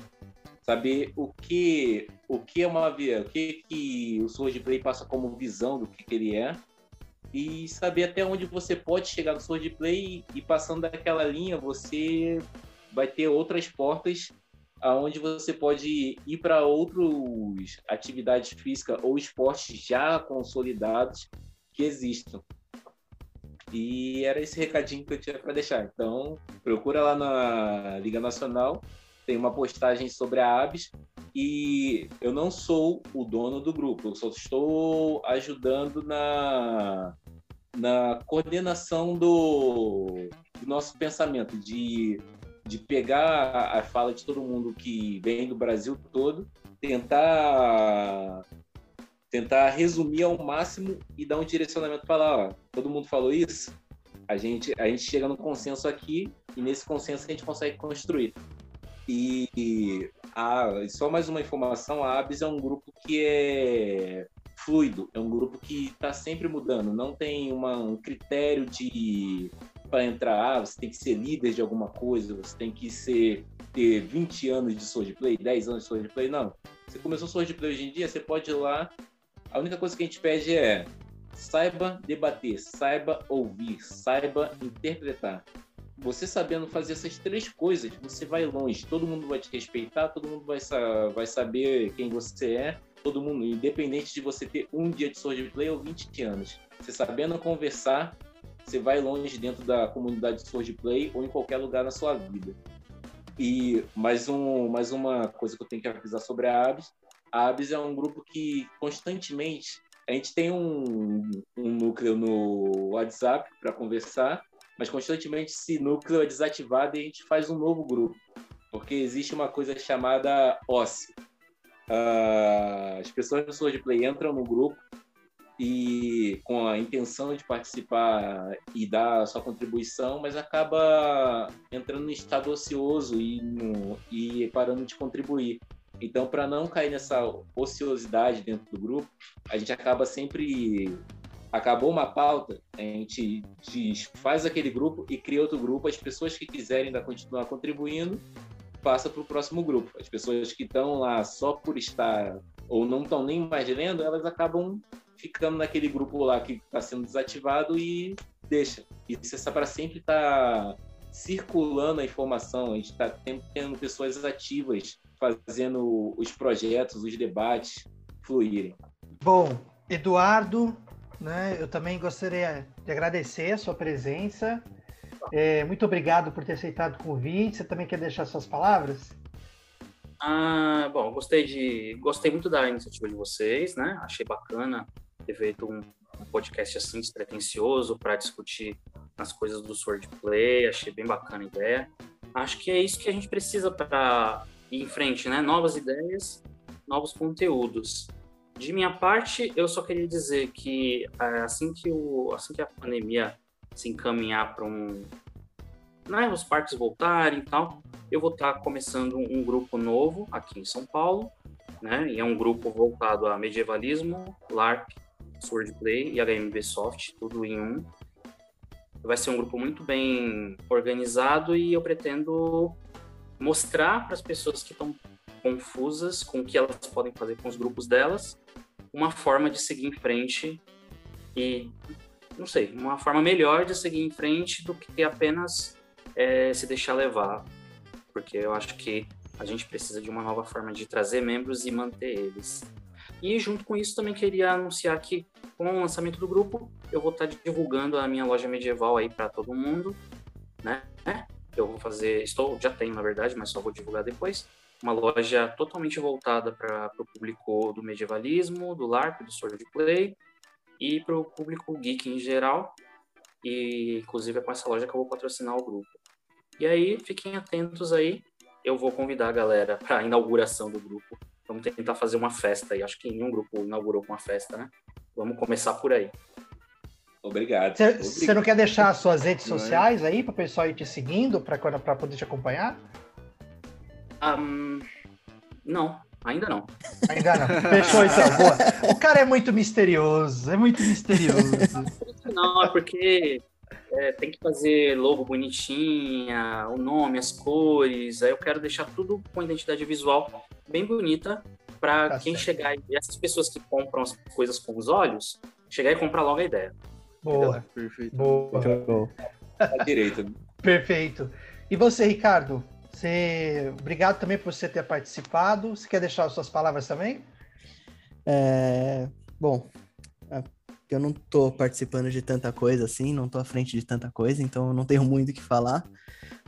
Saber o que o que é uma via, o que que o Sword Play passa como visão do que, que ele é e saber até onde você pode chegar no Sword Play e passando daquela linha você vai ter outras portas aonde você pode ir para outras atividades físicas ou esportes já consolidados que existam. E era esse recadinho que eu tinha para deixar. Então, procura lá na Liga Nacional, tem uma postagem sobre a Aves e eu não sou o dono do grupo, eu só estou ajudando na, na coordenação do, do nosso pensamento, de, de pegar a fala de todo mundo que vem do Brasil todo, tentar tentar resumir ao máximo e dar um direcionamento para lá. Ó, todo mundo falou isso, a gente, a gente chega no consenso aqui e nesse consenso a gente consegue construir. E a, só mais uma informação, a ABS é um grupo que é fluido, é um grupo que está sempre mudando, não tem uma, um critério de para entrar, ah, você tem que ser líder de alguma coisa, você tem que ser ter 20 anos de swordplay, 10 anos de swordplay, não Você começou Sword Play hoje em dia, você pode ir lá. A única coisa que a gente pede é saiba debater, saiba ouvir, saiba interpretar. Você sabendo fazer essas três coisas, você vai longe. Todo mundo vai te respeitar, todo mundo vai, vai saber quem você é, todo mundo, independente de você ter um dia de Sword Play ou 20 anos. Você sabendo conversar, você vai longe dentro da comunidade de Sword Play ou em qualquer lugar na sua vida. E mais, um, mais uma coisa que eu tenho que avisar sobre a Abis. A Abis é um grupo que constantemente a gente tem um, um núcleo no WhatsApp para conversar, mas constantemente esse núcleo é desativado e a gente faz um novo grupo, porque existe uma coisa chamada OSSE. Uh, as pessoas do Sword Play entram no grupo e com a intenção de participar e dar sua contribuição, mas acaba entrando em estado ocioso e, no, e parando de contribuir. Então, para não cair nessa ociosidade dentro do grupo, a gente acaba sempre acabou uma pauta, a gente faz aquele grupo e cria outro grupo. As pessoas que quiserem ainda continuar contribuindo, passa para o próximo grupo. As pessoas que estão lá só por estar ou não estão nem mais lendo, elas acabam ficando naquele grupo lá que está sendo desativado e deixa. Isso é para sempre estar tá circulando a informação, a gente está tendo pessoas ativas fazendo os projetos, os debates fluírem. Bom, Eduardo, né, eu também gostaria de agradecer a sua presença. É, muito obrigado por ter aceitado o convite. Você também quer deixar suas palavras? Ah, bom, gostei de, gostei muito da iniciativa de vocês, né? Achei bacana ter feito um, podcast assim despretensioso para discutir as coisas do swordplay, achei bem bacana a ideia. Acho que é isso que a gente precisa para ir em frente, né? Novas ideias, novos conteúdos. De minha parte, eu só queria dizer que é, assim que, o, assim que a pandemia se encaminhar para um. Né, os parques voltarem e tal, eu vou estar tá começando um grupo novo aqui em São Paulo, né? E é um grupo voltado a medievalismo, LARP Swordplay e HMB Soft, tudo em um. Vai ser um grupo muito bem organizado e eu pretendo mostrar para as pessoas que estão confusas com o que elas podem fazer com os grupos delas, uma forma de seguir em frente e, não sei, uma forma melhor de seguir em frente do que apenas é, se deixar levar. Porque eu acho que a gente precisa de uma nova forma de trazer membros e manter eles. E junto com isso também queria anunciar que com o lançamento do grupo eu vou estar divulgando a minha loja medieval aí para todo mundo, né? Eu vou fazer, estou, já tenho na verdade, mas só vou divulgar depois. Uma loja totalmente voltada para o público do medievalismo, do LARP, do Sword Play e para o público geek em geral. E inclusive é com essa loja que eu vou patrocinar o grupo. E aí, fiquem atentos aí. Eu vou convidar a galera para a inauguração do grupo Vamos tentar fazer uma festa aí. Acho que nenhum grupo inaugurou com uma festa, né? Vamos começar por aí. Obrigado. Você não quer deixar as suas redes sociais aí para o pessoal ir te seguindo, para poder te acompanhar? Um, não, ainda não. Ainda não. Fechou então, boa. O cara é muito misterioso, é muito misterioso. Não, é porque é, tem que fazer logo bonitinha, o nome, as cores. Aí eu quero deixar tudo com identidade visual bem bonita para tá quem certo. chegar e essas pessoas que compram as coisas com os olhos, chegar e comprar logo a ideia. Boa. Perfeito. Boa. Direito. Perfeito. E você, Ricardo? Você... Obrigado também por você ter participado. Você quer deixar as suas palavras também? É... Bom, eu não tô participando de tanta coisa assim, não tô à frente de tanta coisa, então eu não tenho muito o que falar.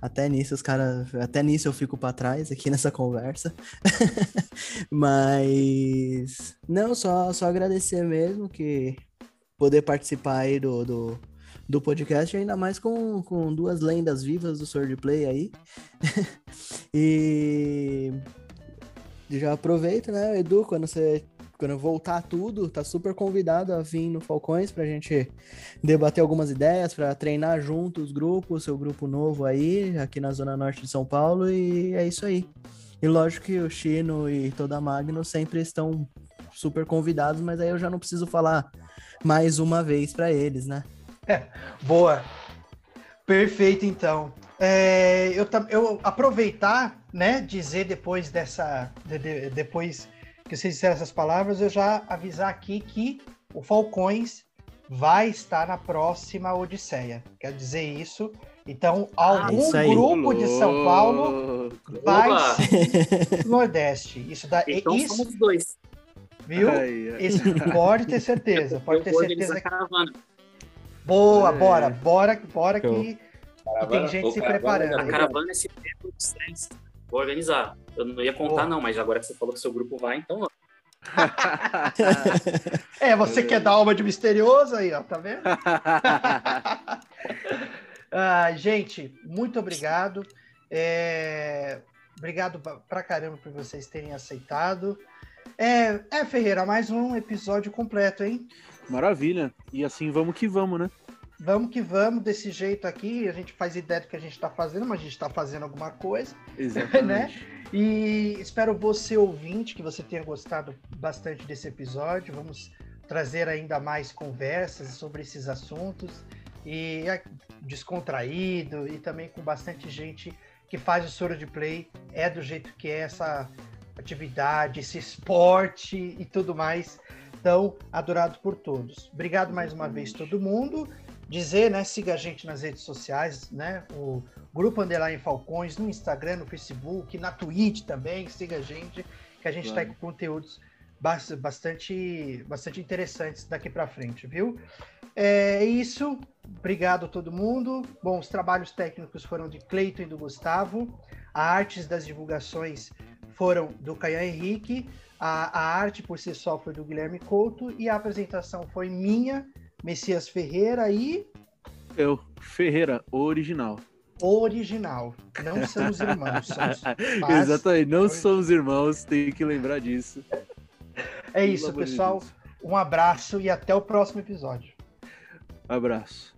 Até nisso os caras, até nisso eu fico para trás aqui nessa conversa. Mas não, só só agradecer mesmo que poder participar aí do, do, do podcast, ainda mais com, com duas lendas vivas do Swordplay aí. e já aproveito, né, Edu, quando você quando voltar tudo, tá super convidado a vir no Falcões pra gente debater algumas ideias, para treinar junto os grupos, seu grupo novo aí, aqui na Zona Norte de São Paulo, e é isso aí. E lógico que o Chino e toda a Magno sempre estão super convidados, mas aí eu já não preciso falar mais uma vez para eles, né? É, boa. Perfeito, então. É, eu, eu aproveitar, né, dizer depois dessa, de, de, depois que vocês disseram essas palavras, eu já avisar aqui que o Falcões vai estar na próxima Odisseia. Quer dizer isso. Então, algum isso aí. grupo de São Paulo vai ser no Nordeste. Isso dá, Então isso, somos dois. viu? Ai, ai. Isso, pode ter certeza, pode eu ter certeza. Boa, É. bora, bora, bora que Caravana- tem gente se caravana preparando. A caravana esse tempo de stress. Vou organizar. Eu não ia contar, Boa. não, mas agora que você falou que seu grupo vai, então. É, você quer dar alma de misterioso aí, ó, tá vendo? Ah, gente, muito obrigado. É, Obrigado pra- pra caramba por vocês terem aceitado. É, é, Ferreira, mais um episódio completo, hein? Maravilha. E assim vamos que vamos, né? Vamos que vamos, desse jeito aqui. A gente faz ideia do que a gente está fazendo, mas a gente está fazendo alguma coisa. Exatamente. E espero você, ouvinte, que você tenha gostado bastante desse episódio. Vamos trazer ainda mais conversas sobre esses assuntos e é descontraído e também com bastante gente que faz o soro de play, é do jeito que é essa atividade, esse esporte e tudo mais. Então, adorado por todos. Obrigado mais uma vez todo mundo. Dizer, né, siga a gente nas redes sociais, né? O Grupo Underline Falcões no Instagram, no Facebook, na Twitch também, siga a gente, que a gente está Claro. com conteúdos bas- bastante, bastante interessantes daqui para frente, viu? É isso. Obrigado a todo mundo. Bom, os trabalhos técnicos foram de Cleiton e do Gustavo. A artes das divulgações foram do Caian Henrique. A, a arte por si só foi do Guilherme Couto. E a apresentação foi minha, Messias Ferreira e Eu, Ferreira, o original. original. Não somos irmãos, somos. Exatamente, não somos irmãos, tem que lembrar disso. É isso, pessoal. Um abraço e até o próximo episódio. Abraço.